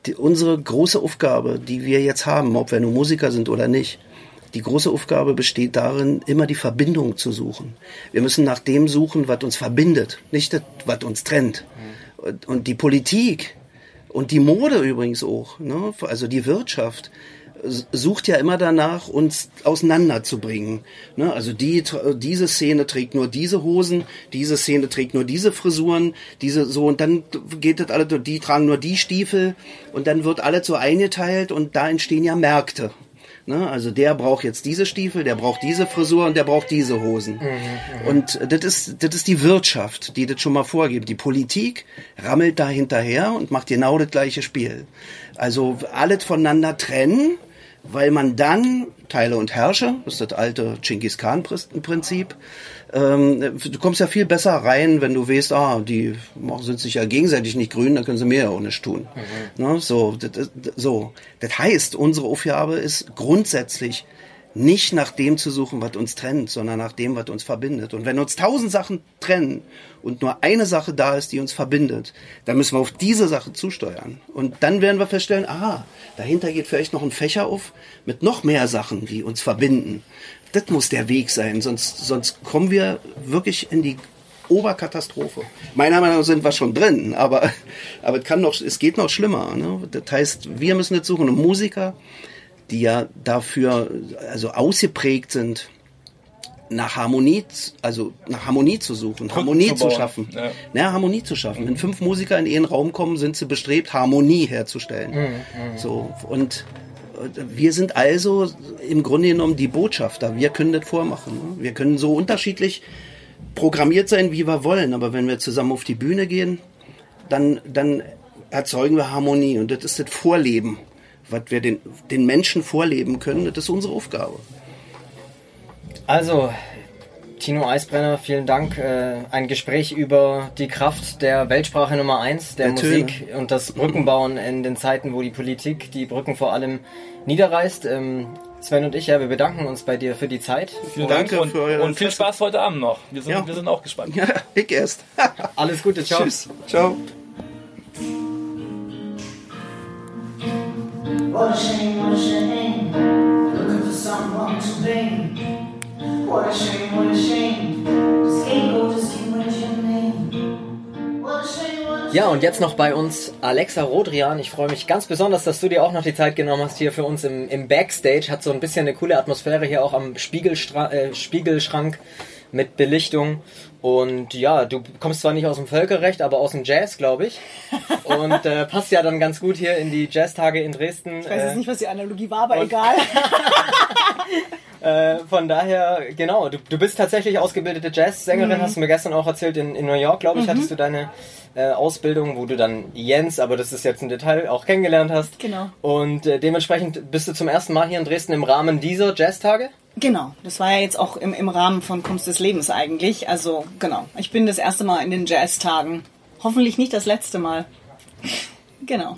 die unsere große Aufgabe, die wir jetzt haben, ob wir nur Musiker sind oder nicht, die große Aufgabe besteht darin, immer die Verbindung zu suchen. Wir müssen nach dem suchen, was uns verbindet, nicht das, was uns trennt. Und die Politik und die Mode übrigens auch, ne? also die Wirtschaft, sucht ja immer danach, uns auseinanderzubringen. Ne? Also die, diese Szene trägt nur diese Hosen, diese Szene trägt nur diese Frisuren, diese so und dann geht das alle, die tragen nur die Stiefel und dann wird alles so eingeteilt und da entstehen ja Märkte. Ne? Also der braucht jetzt diese Stiefel, der braucht diese Frisur und der braucht diese Hosen. und das ist, das ist die Wirtschaft, die das schon mal vorgibt. Die Politik rammelt da hinterher und macht genau das gleiche Spiel. Also alles voneinander trennen, weil man dann Teile und Herrsche, das ist das alte Genghis Khan Prinzip, ähm, du kommst ja viel besser rein, wenn du weißt, ah, die sind sich ja gegenseitig nicht grün, dann können sie mir ja auch nicht tun. Ne? So, das, das- so. Das heißt, unsere Aufgabe ist grundsätzlich nicht nach dem zu suchen, was uns trennt, sondern nach dem, was uns verbindet. Und wenn uns tausend Sachen trennen und nur eine Sache da ist, die uns verbindet, dann müssen wir auf diese Sache zusteuern. Und dann werden wir feststellen, aha, dahinter geht vielleicht noch ein Fächer auf mit noch mehr Sachen, die uns verbinden. Das muss der Weg sein, sonst, sonst kommen wir wirklich in die Oberkatastrophe. Meiner Meinung nach sind wir schon drin, aber, aber es, kann noch, es geht noch schlimmer. Ne? Das heißt, wir müssen jetzt suchen, und Musiker, die ja dafür also ausgeprägt sind, nach Harmonie, also nach Harmonie zu suchen, Harmonie zu zu, schaffen. ja. Ja, Harmonie zu schaffen. Wenn fünf Musiker in einen Raum kommen, sind sie bestrebt, Harmonie herzustellen. So und wir sind also im Grunde genommen die Botschafter. Wir können das vormachen. Ne? Wir können so unterschiedlich programmiert sein, wie wir wollen, aber wenn wir zusammen auf die Bühne gehen, dann, dann erzeugen wir Harmonie und das ist das Vorleben, was wir den, den Menschen vorleben können. Das ist unsere Aufgabe. Also, Tino Eisbrenner, vielen Dank. Äh, ein Gespräch über die Kraft der Weltsprache Nummer eins, der Der Töne. Musik und das Brückenbauen in den Zeiten, wo die Politik die Brücken vor allem niederreißt. Ähm, Sven und ich, ja, wir bedanken uns bei dir für die Zeit. Vielen Danke Dank und, für euer und viel. Spaß heute Abend noch. Wir sind, Ja. wir sind auch gespannt. Ja, ich erst. Alles Gute, ciao. Tschüss. Ciao. What a shame, what a shame. Looking for someone to blame. What a shame, what a shame. Ja, und jetzt noch bei uns Alexa Rodrian. Ich freue mich ganz besonders, dass du dir auch noch die Zeit genommen hast hier für uns im, im Backstage. Hat so ein bisschen eine coole Atmosphäre hier auch am Spiegelstra äh, Spiegelschrank mit Belichtung. Und ja, du kommst zwar nicht aus dem Völkerrecht, aber aus dem Jazz, glaube ich. Und äh, passt ja dann ganz gut hier in die Jazztage in Dresden. Ich weiß Äh, jetzt nicht, was die Analogie war, aber und- egal. Äh, von daher, genau, du, du bist tatsächlich ausgebildete Mhm. Jazzsängerin, hast du mir gestern auch erzählt. In, in New York, glaube ich, hattest du deine äh, Ausbildung, wo du dann Jens, aber das ist jetzt ein Detail, auch kennengelernt hast. Genau. Und äh, dementsprechend bist du zum ersten Mal hier in Dresden im Rahmen dieser Jazztage. Genau, das war ja jetzt auch im, im Rahmen von Kunst des Lebens eigentlich. Also genau, ich bin das erste Mal in den Jazztagen. Hoffentlich nicht das letzte Mal. Genau.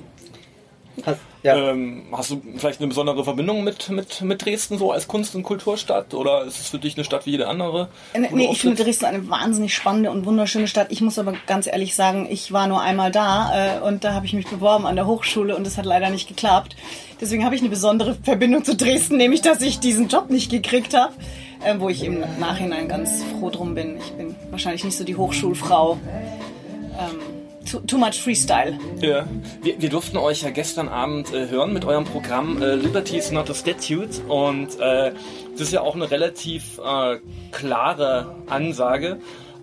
Hast, ja. Ähm, hast du vielleicht eine besondere Verbindung mit, mit, mit Dresden so als Kunst- und Kulturstadt oder ist es für dich eine Stadt wie jede andere? Äh, du Nee, ich finde? Dresden eine wahnsinnig spannende und wunderschöne Stadt. Ich muss aber ganz ehrlich sagen, ich war nur einmal da äh, und da habe ich mich beworben an der Hochschule und das hat leider nicht geklappt. Deswegen habe ich eine besondere Verbindung zu Dresden, nämlich dass ich diesen Job nicht gekriegt habe, äh, wo ich im Nachhinein ganz froh drum bin. Ich bin wahrscheinlich nicht so die Hochschulfrau. Ähm, too, too much Freestyle. Ja. Wir, wir durften euch ja gestern Abend äh, hören mit eurem Programm äh, Liberty is not a statute und äh, das ist ja auch eine relativ äh, klare Ansage.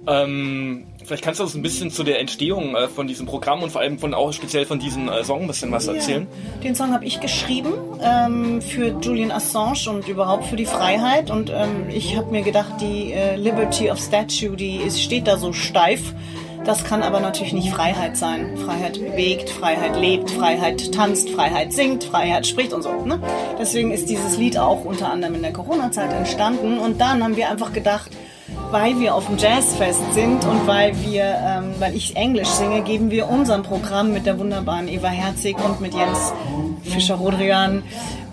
Ähm, vielleicht kannst du uns ein bisschen zu der Entstehung äh, von diesem Programm und vor allem von auch speziell von diesem äh, Song ein bisschen was erzählen. Den Song habe ich geschrieben ähm, für Julian Assange und überhaupt für die Freiheit. Und ähm, ich habe mir gedacht, die Liberty of Statue, die ist, steht da so steif. Das kann aber natürlich nicht Freiheit sein. Freiheit bewegt, Freiheit lebt, Freiheit tanzt, Freiheit singt, Freiheit spricht und so. Ne? Deswegen ist dieses Lied auch unter anderem in der Corona-Zeit entstanden. Und dann haben wir einfach gedacht, weil wir auf dem Jazzfest sind und weil wir, ähm, weil ich Englisch singe, geben wir unserem Programm mit der wunderbaren Eva Herzig und mit Jens Fischer-Rodrian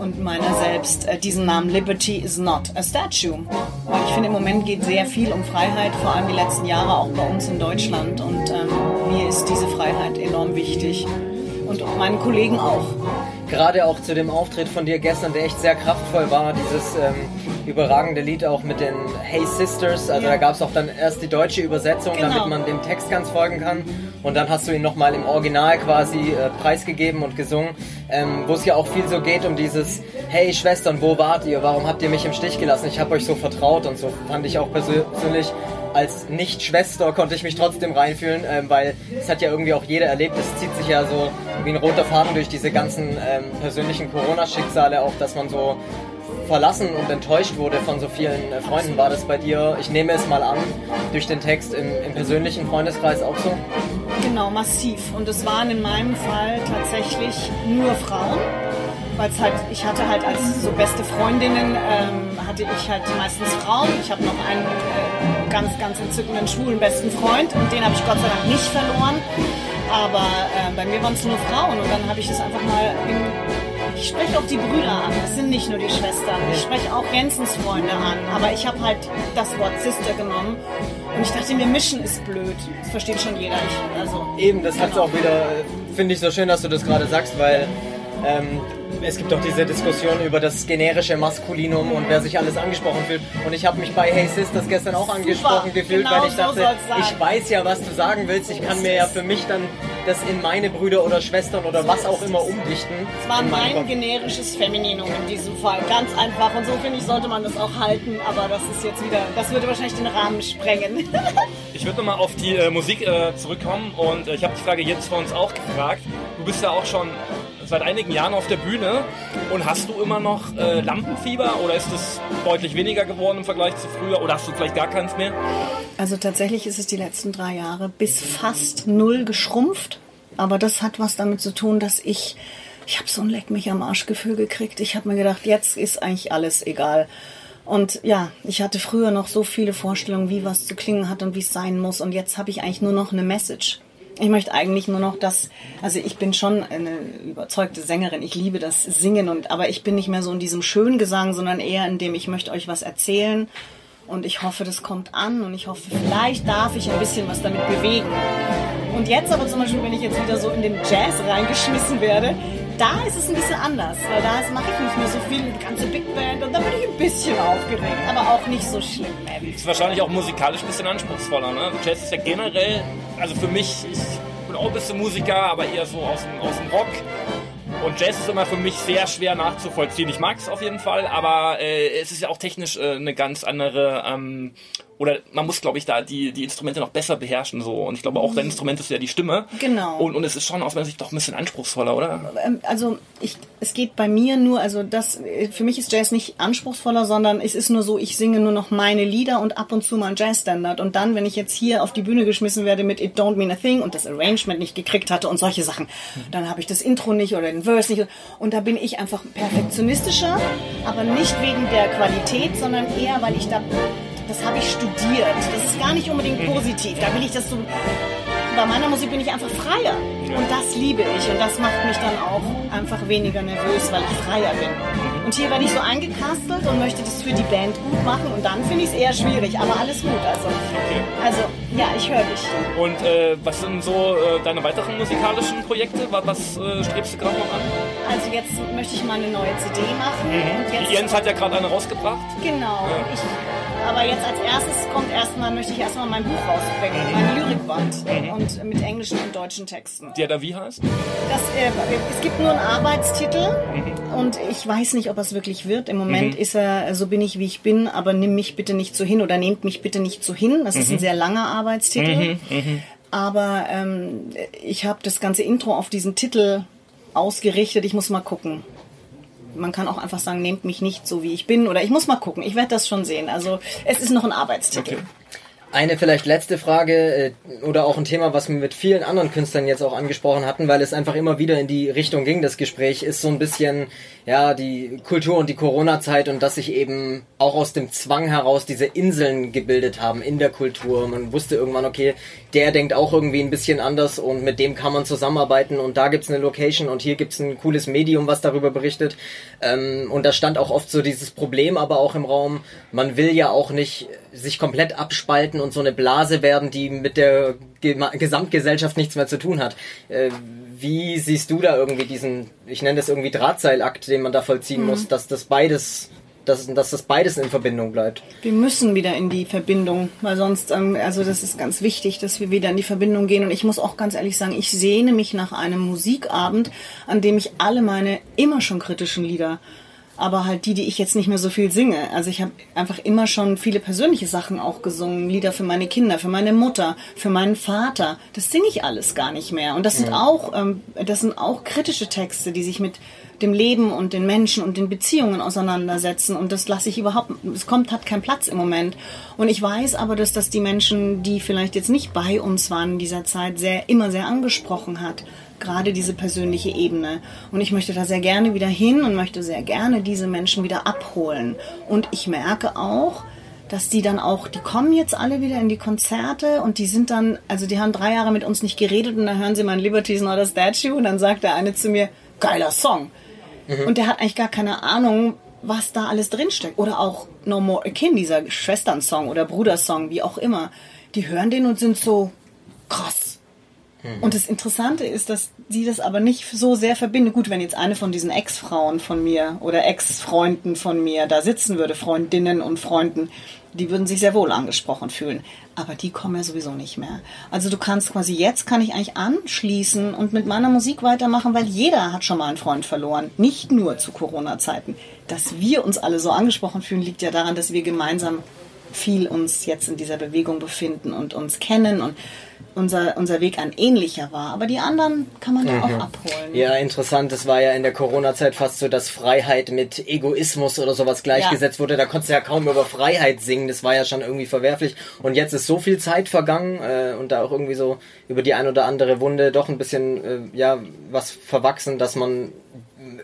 und meiner selbst äh, diesen Namen Liberty is not a statue. Weil ich finde, im Moment geht sehr viel um Freiheit, vor allem die letzten Jahre auch bei uns in Deutschland. Und ähm, mir ist diese Freiheit enorm wichtig. Und meinen Kollegen auch. Gerade auch zu dem Auftritt von dir gestern, der echt sehr kraftvoll war, dieses ähm, überragende Lied auch mit den Hey Sisters. Also Ja. da gab es auch dann erst die deutsche Übersetzung, Genau. damit man dem Text ganz folgen kann. Und dann hast du ihn nochmal im Original quasi äh, preisgegeben und gesungen, ähm, wo es ja auch viel so geht um dieses Hey Schwestern, wo wart ihr? Warum habt ihr mich im Stich gelassen? Ich habe euch so vertraut und so fand ich auch persö- persönlich als Nicht-Schwester konnte ich mich trotzdem reinfühlen, ähm, weil es hat ja irgendwie auch jeder erlebt. Es zieht sich ja so wie ein roter Faden durch diese ganzen ähm, persönlichen Corona-Schicksale auch, dass man so verlassen und enttäuscht wurde von so vielen äh, Freunden. War das bei dir, ich nehme es mal an, durch den Text im, im persönlichen Freundeskreis auch so? Genau, massiv. Und es waren in meinem Fall tatsächlich nur Frauen. Weil halt, ich hatte halt als so beste Freundinnen, ähm, hatte ich halt meistens Frauen. Ich habe noch einen äh, ganz, ganz entzückenden schwulen besten Freund und den habe ich Gott sei Dank nicht verloren. Aber äh, bei mir waren es nur Frauen und dann habe ich das einfach mal ich spreche auch die Brüder an, das sind nicht nur die Schwestern. Ich spreche auch Jensens Freunde an, aber ich habe halt das Wort Sister genommen und ich dachte mir, Mischen ist blöd. Das versteht schon jeder. Ich, also, Eben, das genau. auch wieder, äh, finde ich so schön, dass du das gerade sagst, weil ähm, es gibt doch diese Diskussion über das generische Maskulinum und wer sich alles angesprochen fühlt. Und ich habe mich bei Hey Sisters gestern auch angesprochen gefühlt, genau weil ich so dachte, sein. ich weiß ja, was du sagen willst. Ich kann mir ja für mich dann das in meine Brüder oder Schwestern oder was auch immer umdichten. Es war mein Kopf. generisches Femininum in diesem Fall. Ganz einfach. Und so finde ich, sollte man das auch halten. Aber das ist jetzt wieder, das würde wahrscheinlich den Rahmen sprengen. Ich würde nochmal auf die äh, Musik äh, zurückkommen und äh, ich habe die Frage jetzt vor uns auch gefragt. Du bist ja auch schon seit einigen Jahren auf der Bühne und hast du immer noch äh, Lampenfieber oder ist es deutlich weniger geworden im Vergleich zu früher oder hast du vielleicht gar keins mehr? Also tatsächlich ist es die letzten drei Jahre bis fast null geschrumpft. Aber das hat was damit zu tun, dass ich, ich habe so ein Leck mich am Arschgefühl gekriegt. Ich habe mir gedacht, jetzt ist eigentlich alles egal. Und ja, ich hatte früher noch so viele Vorstellungen, wie was zu klingen hat und wie es sein muss. Und jetzt habe ich eigentlich nur noch eine Message. Ich möchte eigentlich nur noch das, also ich bin schon eine überzeugte Sängerin. Ich liebe das Singen und, aber ich bin nicht mehr so in diesem schönen Gesang, sondern eher in dem, ich möchte euch was erzählen. Und ich hoffe, das kommt an und ich hoffe, vielleicht darf ich ein bisschen was damit bewegen. Und jetzt aber zum Beispiel, wenn ich jetzt wieder so in den Jazz reingeschmissen werde, da ist es ein bisschen anders, weil da mache ich nicht mehr so viel mit ganze Big Band und da bin ich ein bisschen aufgeregt, aber auch nicht so schlimm. Ist wahrscheinlich auch musikalisch ein bisschen anspruchsvoller. Ne? Jazz ist ja generell, also für mich, ich bin auch ein bisschen Musiker, aber eher so aus dem, aus dem Rock. Und Jazz ist immer für mich sehr schwer nachzuvollziehen. Ich mag es auf jeden Fall, aber äh, es ist ja auch technisch äh, eine ganz andere, ähm, oder man muss, glaube ich, da die, die Instrumente noch besser beherrschen. so Und ich glaube, auch dein Instrument ist ja die Stimme. Genau. Und, und es ist schon aus meiner Sicht doch ein bisschen anspruchsvoller, oder? Ähm, Also ich, es geht bei mir nur, also das, äh, für mich ist Jazz nicht anspruchsvoller, sondern es ist nur so, ich singe nur noch meine Lieder und ab und zu mal ein Jazzstandard. Und dann, wenn ich jetzt hier auf die Bühne geschmissen werde mit It Don't Mean a Thing und das Arrangement nicht gekriegt hatte und solche Sachen, dann habe ich das Intro nicht oder den Verse nicht. Und da bin ich einfach perfektionistischer, aber nicht wegen der Qualität, sondern eher, weil ich da, das habe ich studiert. Das ist gar nicht unbedingt positiv. Da will ich das so bei meiner Musik bin ich einfach freier. Und das liebe ich. Und das macht mich dann auch einfach weniger nervös, weil ich freier bin. Und hier werde ich so eingekastelt und möchte das für die Band gut machen. Und dann finde ich es eher schwierig. Aber alles gut. Also, also ja, ich höre dich. Und äh, was sind so äh, deine weiteren musikalischen Projekte? Was, äh, strebst du gerade noch an? Also jetzt möchte ich mal eine neue CD machen. Und jetzt, Jens hat ja gerade eine rausgebracht. Genau. Ich, aber jetzt als erstes kommt erstmal, möchte ich erstmal mein Buch rausbringen, mein Lyrikband. Und mit englischen und deutschen Texten. Der da wie heißt? Das, äh, es gibt nur einen Arbeitstitel und ich weiß nicht, ob er es wirklich wird. Im Moment ist er, so bin ich, wie ich bin, aber nimm mich bitte nicht so hin oder nehmt mich bitte nicht so hin. Das ist ein sehr langer Arbeitstitel. Aber ähm, ich habe das ganze Intro auf diesen Titel ausgerichtet. Ich muss mal gucken. Man kann auch einfach sagen, nehmt mich nicht so, wie ich bin. Oder ich muss mal gucken. Ich werde das schon sehen. Also es ist noch ein Arbeitstitel. Okay. Eine vielleicht letzte Frage äh, oder auch ein Thema, was wir mit vielen anderen Künstlern jetzt auch angesprochen hatten, weil es einfach immer wieder in die Richtung ging, das Gespräch, ist so ein bisschen, ja, die Kultur und die Corona-Zeit und dass sich eben auch aus dem Zwang heraus diese Inseln gebildet haben in der Kultur. Man wusste irgendwann, okay, der denkt auch irgendwie ein bisschen anders und mit dem kann man zusammenarbeiten und da gibt's eine Location und hier gibt's ein cooles Medium, was darüber berichtet. Ähm, und da stand auch oft so dieses Problem aber auch im Raum, man will ja auch nicht sich komplett abspalten und so eine Blase werden, die mit der Gesamtgesellschaft nichts mehr zu tun hat. Äh, wie siehst du da irgendwie diesen, ich nenne das irgendwie Drahtseilakt, den man da vollziehen muss, dass das beides, dass, dass das beides in Verbindung bleibt? Wir müssen wieder in die Verbindung, weil sonst, ähm, also das ist ganz wichtig, dass wir wieder in die Verbindung gehen. Und ich muss auch ganz ehrlich sagen, ich sehne mich nach einem Musikabend, an dem ich alle meine immer schon kritischen Lieder, aber halt die, die ich jetzt nicht mehr so viel singe. Also ich habe einfach immer schon viele persönliche Sachen auch gesungen, Lieder für meine Kinder, für meine Mutter, für meinen Vater. Das singe ich alles gar nicht mehr. Und das sind auch, ähm, das sind auch kritische Texte, die sich mit dem Leben und den Menschen und den Beziehungen auseinandersetzen. Und das lasse ich überhaupt, es kommt, hat keinen Platz im Moment. Und ich weiß aber, dass das die Menschen, die vielleicht jetzt nicht bei uns waren in dieser Zeit, sehr, immer sehr angesprochen hat. Gerade diese persönliche Ebene. Und ich möchte da sehr gerne wieder hin und möchte sehr gerne diese Menschen wieder abholen. Und ich merke auch, dass die dann auch, die kommen jetzt alle wieder in die Konzerte und die sind dann, also die haben drei Jahre mit uns nicht geredet und dann hören sie mein Liberty's Not a Statue und dann sagt der eine zu mir, geiler Song. Und der hat eigentlich gar keine Ahnung, was da alles drinsteckt. Oder auch No More a Kin, dieser Schwesternsong oder Brudersong, wie auch immer. Die hören den und sind so krass. Und das Interessante ist, dass sie das aber nicht so sehr verbindet. Gut, wenn jetzt eine von diesen Ex-Frauen von mir oder Ex-Freunden von mir da sitzen würde, Freundinnen und Freunden, die würden sich sehr wohl angesprochen fühlen. Aber die kommen ja sowieso nicht mehr. Also du kannst quasi jetzt kann ich eigentlich anschließen und mit meiner Musik weitermachen, weil jeder hat schon mal einen Freund verloren. Nicht nur zu Corona-Zeiten. Dass wir uns alle so angesprochen fühlen, liegt ja daran, dass wir gemeinsam viel uns jetzt in dieser Bewegung befinden und uns kennen und unser, unser Weg ein ähnlicher war. Aber die anderen kann man ja auch abholen. Ja, interessant. Das war ja in der Corona-Zeit fast so, dass Freiheit mit Egoismus oder sowas gleichgesetzt wurde. Da konntest du ja kaum über Freiheit singen. Das war ja schon irgendwie verwerflich. Und jetzt ist so viel Zeit vergangen äh, und da auch irgendwie so über die ein oder andere Wunde doch ein bisschen, äh, ja, was verwachsen, dass man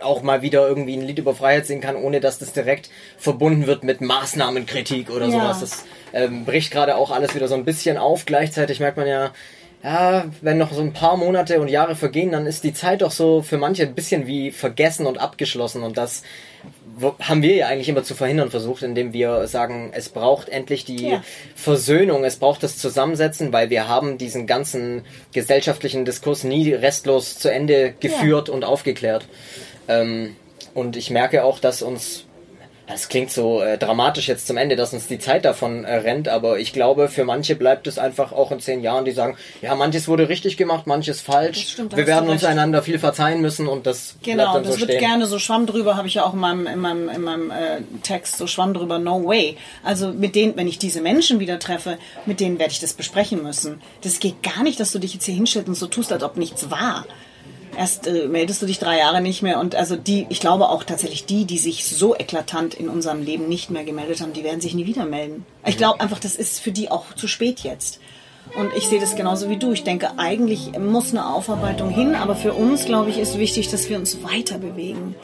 auch mal wieder irgendwie ein Lied über Freiheit singen kann, ohne dass das direkt verbunden wird mit Maßnahmenkritik oder Ja. sowas. Das ähm, bricht gerade auch alles wieder so ein bisschen auf. Gleichzeitig merkt man ja, ja, wenn noch so ein paar Monate und Jahre vergehen, dann ist die Zeit doch so für manche ein bisschen wie vergessen und abgeschlossen. Und das haben wir ja eigentlich immer zu verhindern versucht, indem wir sagen, es braucht endlich die Ja. Versöhnung, es braucht das Zusammensetzen, weil wir haben diesen ganzen gesellschaftlichen Diskurs nie restlos zu Ende geführt und aufgeklärt. Ähm, und ich merke auch, dass uns das klingt so äh, dramatisch jetzt zum Ende, dass uns die Zeit davon äh, rennt, aber ich glaube, für manche bleibt es einfach auch in zehn Jahren, die sagen, ja, manches wurde richtig gemacht, manches falsch. Stimmt, Wir werden uns recht. einander viel verzeihen müssen und das bleibt Genau, dann das so wird stehen. gerne so Schwamm drüber, habe ich ja auch in meinem, in meinem, in meinem äh, Text so Schwamm drüber, no way. Also mit denen, wenn ich diese Menschen wieder treffe, mit denen werde ich das besprechen müssen. Das geht gar nicht, dass du dich jetzt hier hinstellst und so tust, als ob nichts war. Erst äh, meldest du dich drei Jahre nicht mehr und also die, ich glaube auch tatsächlich die, die sich so eklatant in unserem Leben nicht mehr gemeldet haben, die werden sich nie wieder melden. Ich glaube einfach, das ist für die auch zu spät jetzt. Und ich sehe das genauso wie du. Ich denke, eigentlich muss eine Aufarbeitung hin, aber für uns, glaube ich, ist wichtig, dass wir uns weiter bewegen.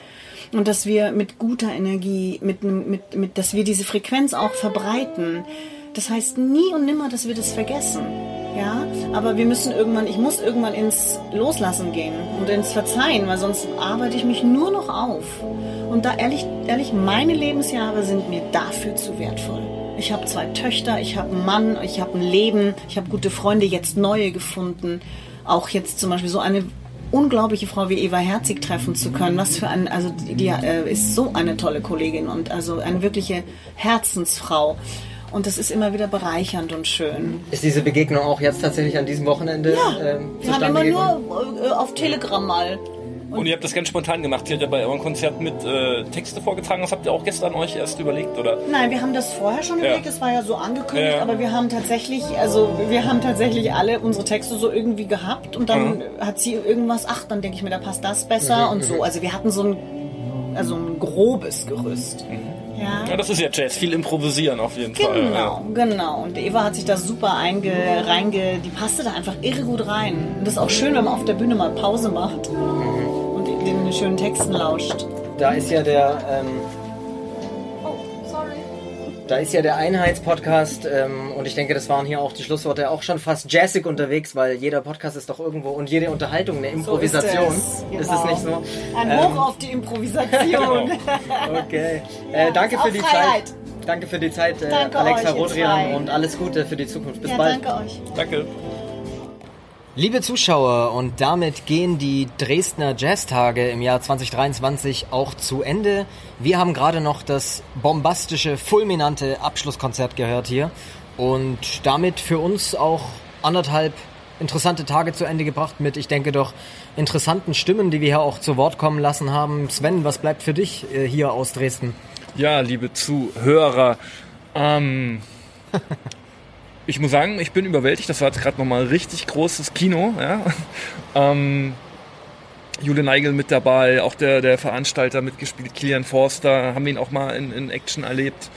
Und dass wir mit guter Energie, mit, mit, mit, dass wir diese Frequenz auch verbreiten. Das heißt nie und nimmer, dass wir das vergessen. Ja, aber wir müssen irgendwann, ich muss irgendwann ins Loslassen gehen und ins Verzeihen, weil sonst arbeite ich mich nur noch auf. Und da ehrlich, ehrlich, meine Lebensjahre sind mir dafür zu wertvoll. Ich habe zwei Töchter, ich habe einen Mann, ich habe ein Leben, ich habe gute Freunde, jetzt neue gefunden. Auch jetzt zum Beispiel so eine unglaubliche Frau wie Eva Herzig treffen zu können. Was für ein, also die, die äh, ist so eine tolle Kollegin und also eine wirkliche Herzensfrau. Und das ist immer wieder bereichernd und schön. Ist diese Begegnung auch jetzt tatsächlich an diesem Wochenende ähm, Wir haben immer nur äh, auf Telegram mal. Und ihr habt das ganz spontan gemacht. Ihr habt ja bei eurem Konzert mit äh, Texte vorgetragen. Das habt ihr auch gestern euch erst überlegt, oder? Nein, wir haben das vorher schon Ja. überlegt, das war ja so angekündigt, Ja. aber wir haben tatsächlich, also wir haben tatsächlich alle unsere Texte so irgendwie gehabt und dann hat sie irgendwas, ach, dann denke ich mir, da passt das besser und so. Also wir hatten so ein, also ein grobes Gerüst. Ja. Ja, das ist ja Jazz. Viel improvisieren auf jeden Fall. Genau, genau. Und Eva hat sich da super einge, reinge, die passte da einfach irre gut rein. Und das ist auch schön, wenn man auf der Bühne mal Pause macht und den schönen Texten lauscht. Da ist ja der, ähm. Da ist ja der Einheitspodcast ähm, und ich denke, das waren hier auch die Schlussworte auch schon fast jazzig unterwegs, weil jeder Podcast ist doch irgendwo und jede Unterhaltung eine Improvisation. es. Ist Genau. es nicht so? Ein Ähm, Hoch auf die Improvisation. Okay. Äh, danke für die Freiheit. Zeit. Danke für die Zeit, äh, Alexa Rodrian, und alles Gute für die Zukunft. Bis ja, bald. danke euch. Danke. Liebe Zuschauer, und damit gehen die Dresdner Jazztage im Jahr 2023 auch zu Ende. Wir haben gerade noch das bombastische, fulminante Abschlusskonzert gehört hier und damit für uns auch anderthalb interessante Tage zu Ende gebracht mit, ich denke doch, interessanten Stimmen, die wir hier auch zu Wort kommen lassen haben. Sven, was bleibt für dich äh, hier aus Dresden? Ja, liebe Zuhörer, ähm, ich muss sagen, ich bin überwältigt. Das war jetzt gerade nochmal richtig großes Kino. Ja? Ähm, Jule Neigel mit dabei, auch der, der Veranstalter mitgespielt, Kilian Forster, haben wir ihn auch mal in, in Action erlebt.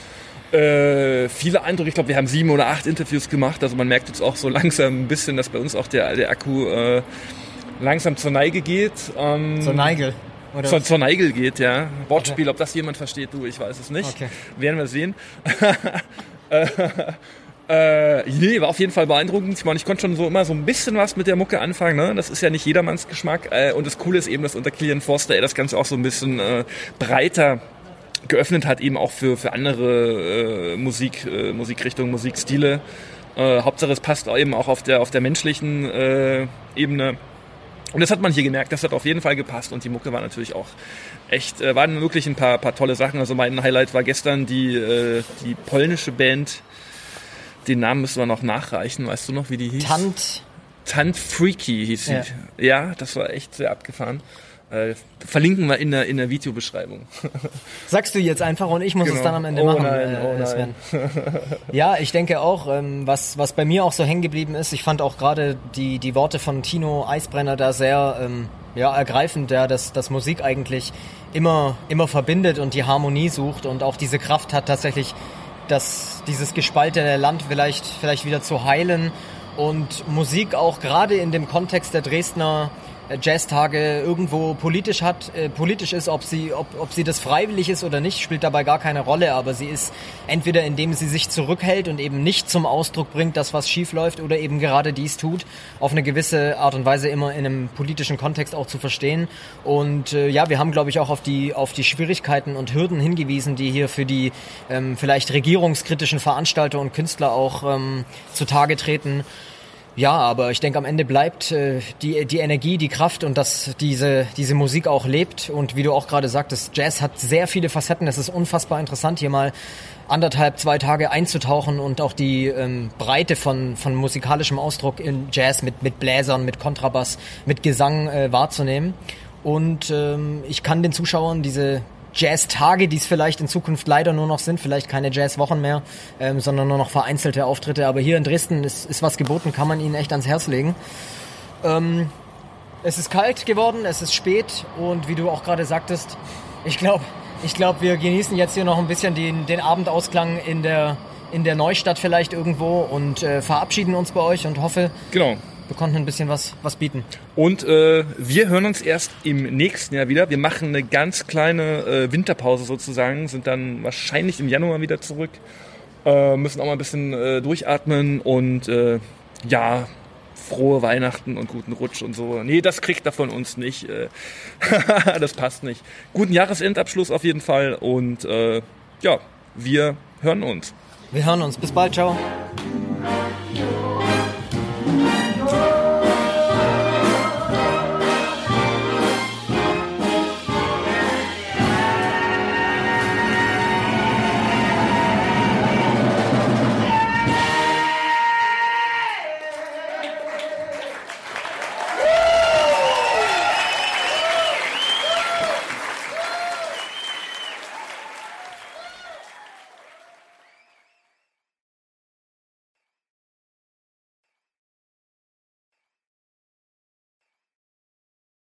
Äh, viele Eindrücke, ich glaube, wir haben sieben oder acht Interviews gemacht, also man merkt jetzt auch so langsam ein bisschen, dass bei uns auch der, der Akku äh, langsam zur Neige geht. Ähm, So Neigel. Oder zur, zur Neigel geht, ja. Wortspiel, ob das jemand versteht, du, ich weiß es nicht. Okay. Werden wir sehen. äh, nee, war auf jeden Fall beeindruckend. Ich meine, ich konnte schon so immer so ein bisschen was mit der Mucke anfangen. Ne? Das ist ja nicht jedermanns Geschmack. Äh, und das Coole ist eben, dass unter Kilian Forster er das Ganze auch so ein bisschen äh, breiter geöffnet hat, eben auch für, für andere äh, Musik, äh, Musikrichtungen, Musikstile. Äh, Hauptsache es passt eben auch auf der, auf der menschlichen äh, Ebene. Und das hat man hier gemerkt, das hat auf jeden Fall gepasst und die Mucke war natürlich auch echt, äh, waren wirklich ein paar, paar tolle Sachen. Also mein Highlight war gestern die, äh, die polnische Band, den Namen müssen wir noch nachreichen, weißt du noch, wie die hieß? Tant. Tant Freaky hieß sie. Ja. Ja. das war echt sehr abgefahren. Äh, verlinken wir in der, in der Videobeschreibung. Sagst du jetzt einfach und ich muss es Genau. dann am Ende Oh machen. nein, äh, oh. Sven. ja, ich denke auch, ähm, was, was bei mir auch so hängen geblieben ist, ich fand auch gerade die, die Worte von Tino Eisbrenner da sehr ähm, ja, ergreifend, ja, dass, dass Musik eigentlich immer, immer verbindet und die Harmonie sucht und auch diese Kraft hat tatsächlich, dass dieses gespaltene Land vielleicht, vielleicht wieder zu heilen und Musik auch gerade in dem Kontext der Dresdner Jazztage irgendwo politisch hat, äh, politisch ist, ob sie, ob, ob sie das freiwillig ist oder nicht, spielt dabei gar keine Rolle, aber sie ist entweder indem sie sich zurückhält und eben nicht zum Ausdruck bringt, dass was schief läuft oder eben gerade dies tut, auf eine gewisse Art und Weise immer in einem politischen Kontext auch zu verstehen. Und äh, ja, wir haben, glaube ich, auch auf die, auf die Schwierigkeiten und Hürden hingewiesen, die hier für die ähm, vielleicht regierungskritischen Veranstalter und Künstler auch ähm, zutage treten. Ja, aber ich denke, am Ende bleibt äh, die, die Energie, die Kraft und dass diese, diese Musik auch lebt. Und wie du auch gerade sagtest, Jazz hat sehr viele Facetten. Es ist unfassbar interessant, hier mal anderthalb, zwei Tage einzutauchen und auch die ähm, Breite von, von musikalischem Ausdruck in Jazz mit, mit Bläsern, mit Kontrabass, mit Gesang äh, wahrzunehmen. Und ähm, ich kann den Zuschauern diese Jazz-Tage, die es vielleicht in Zukunft leider nur noch sind, vielleicht keine Jazz-Wochen mehr, ähm, sondern nur noch vereinzelte Auftritte. Aber hier in Dresden ist, ist was geboten, kann man ihnen echt ans Herz legen. Ähm, es ist kalt geworden, es ist spät und wie du auch gerade sagtest, ich glaube, ich glaub, wir genießen jetzt hier noch ein bisschen den, den Abendausklang in der, in der Neustadt vielleicht irgendwo und äh, verabschieden uns bei euch und hoffe, Genau. Wir konnten ein bisschen was, was bieten. Und äh, wir hören uns erst im nächsten Jahr wieder. Wir machen eine ganz kleine äh, Winterpause sozusagen, sind dann wahrscheinlich im Januar wieder zurück, äh, müssen auch mal ein bisschen äh, durchatmen und äh, ja, frohe Weihnachten und guten Rutsch und so. Nee, das kriegt er von uns nicht. Äh, das passt nicht. Guten Jahresendabschluss auf jeden Fall und äh, ja, wir hören uns. Wir hören uns. Bis bald. Ciao.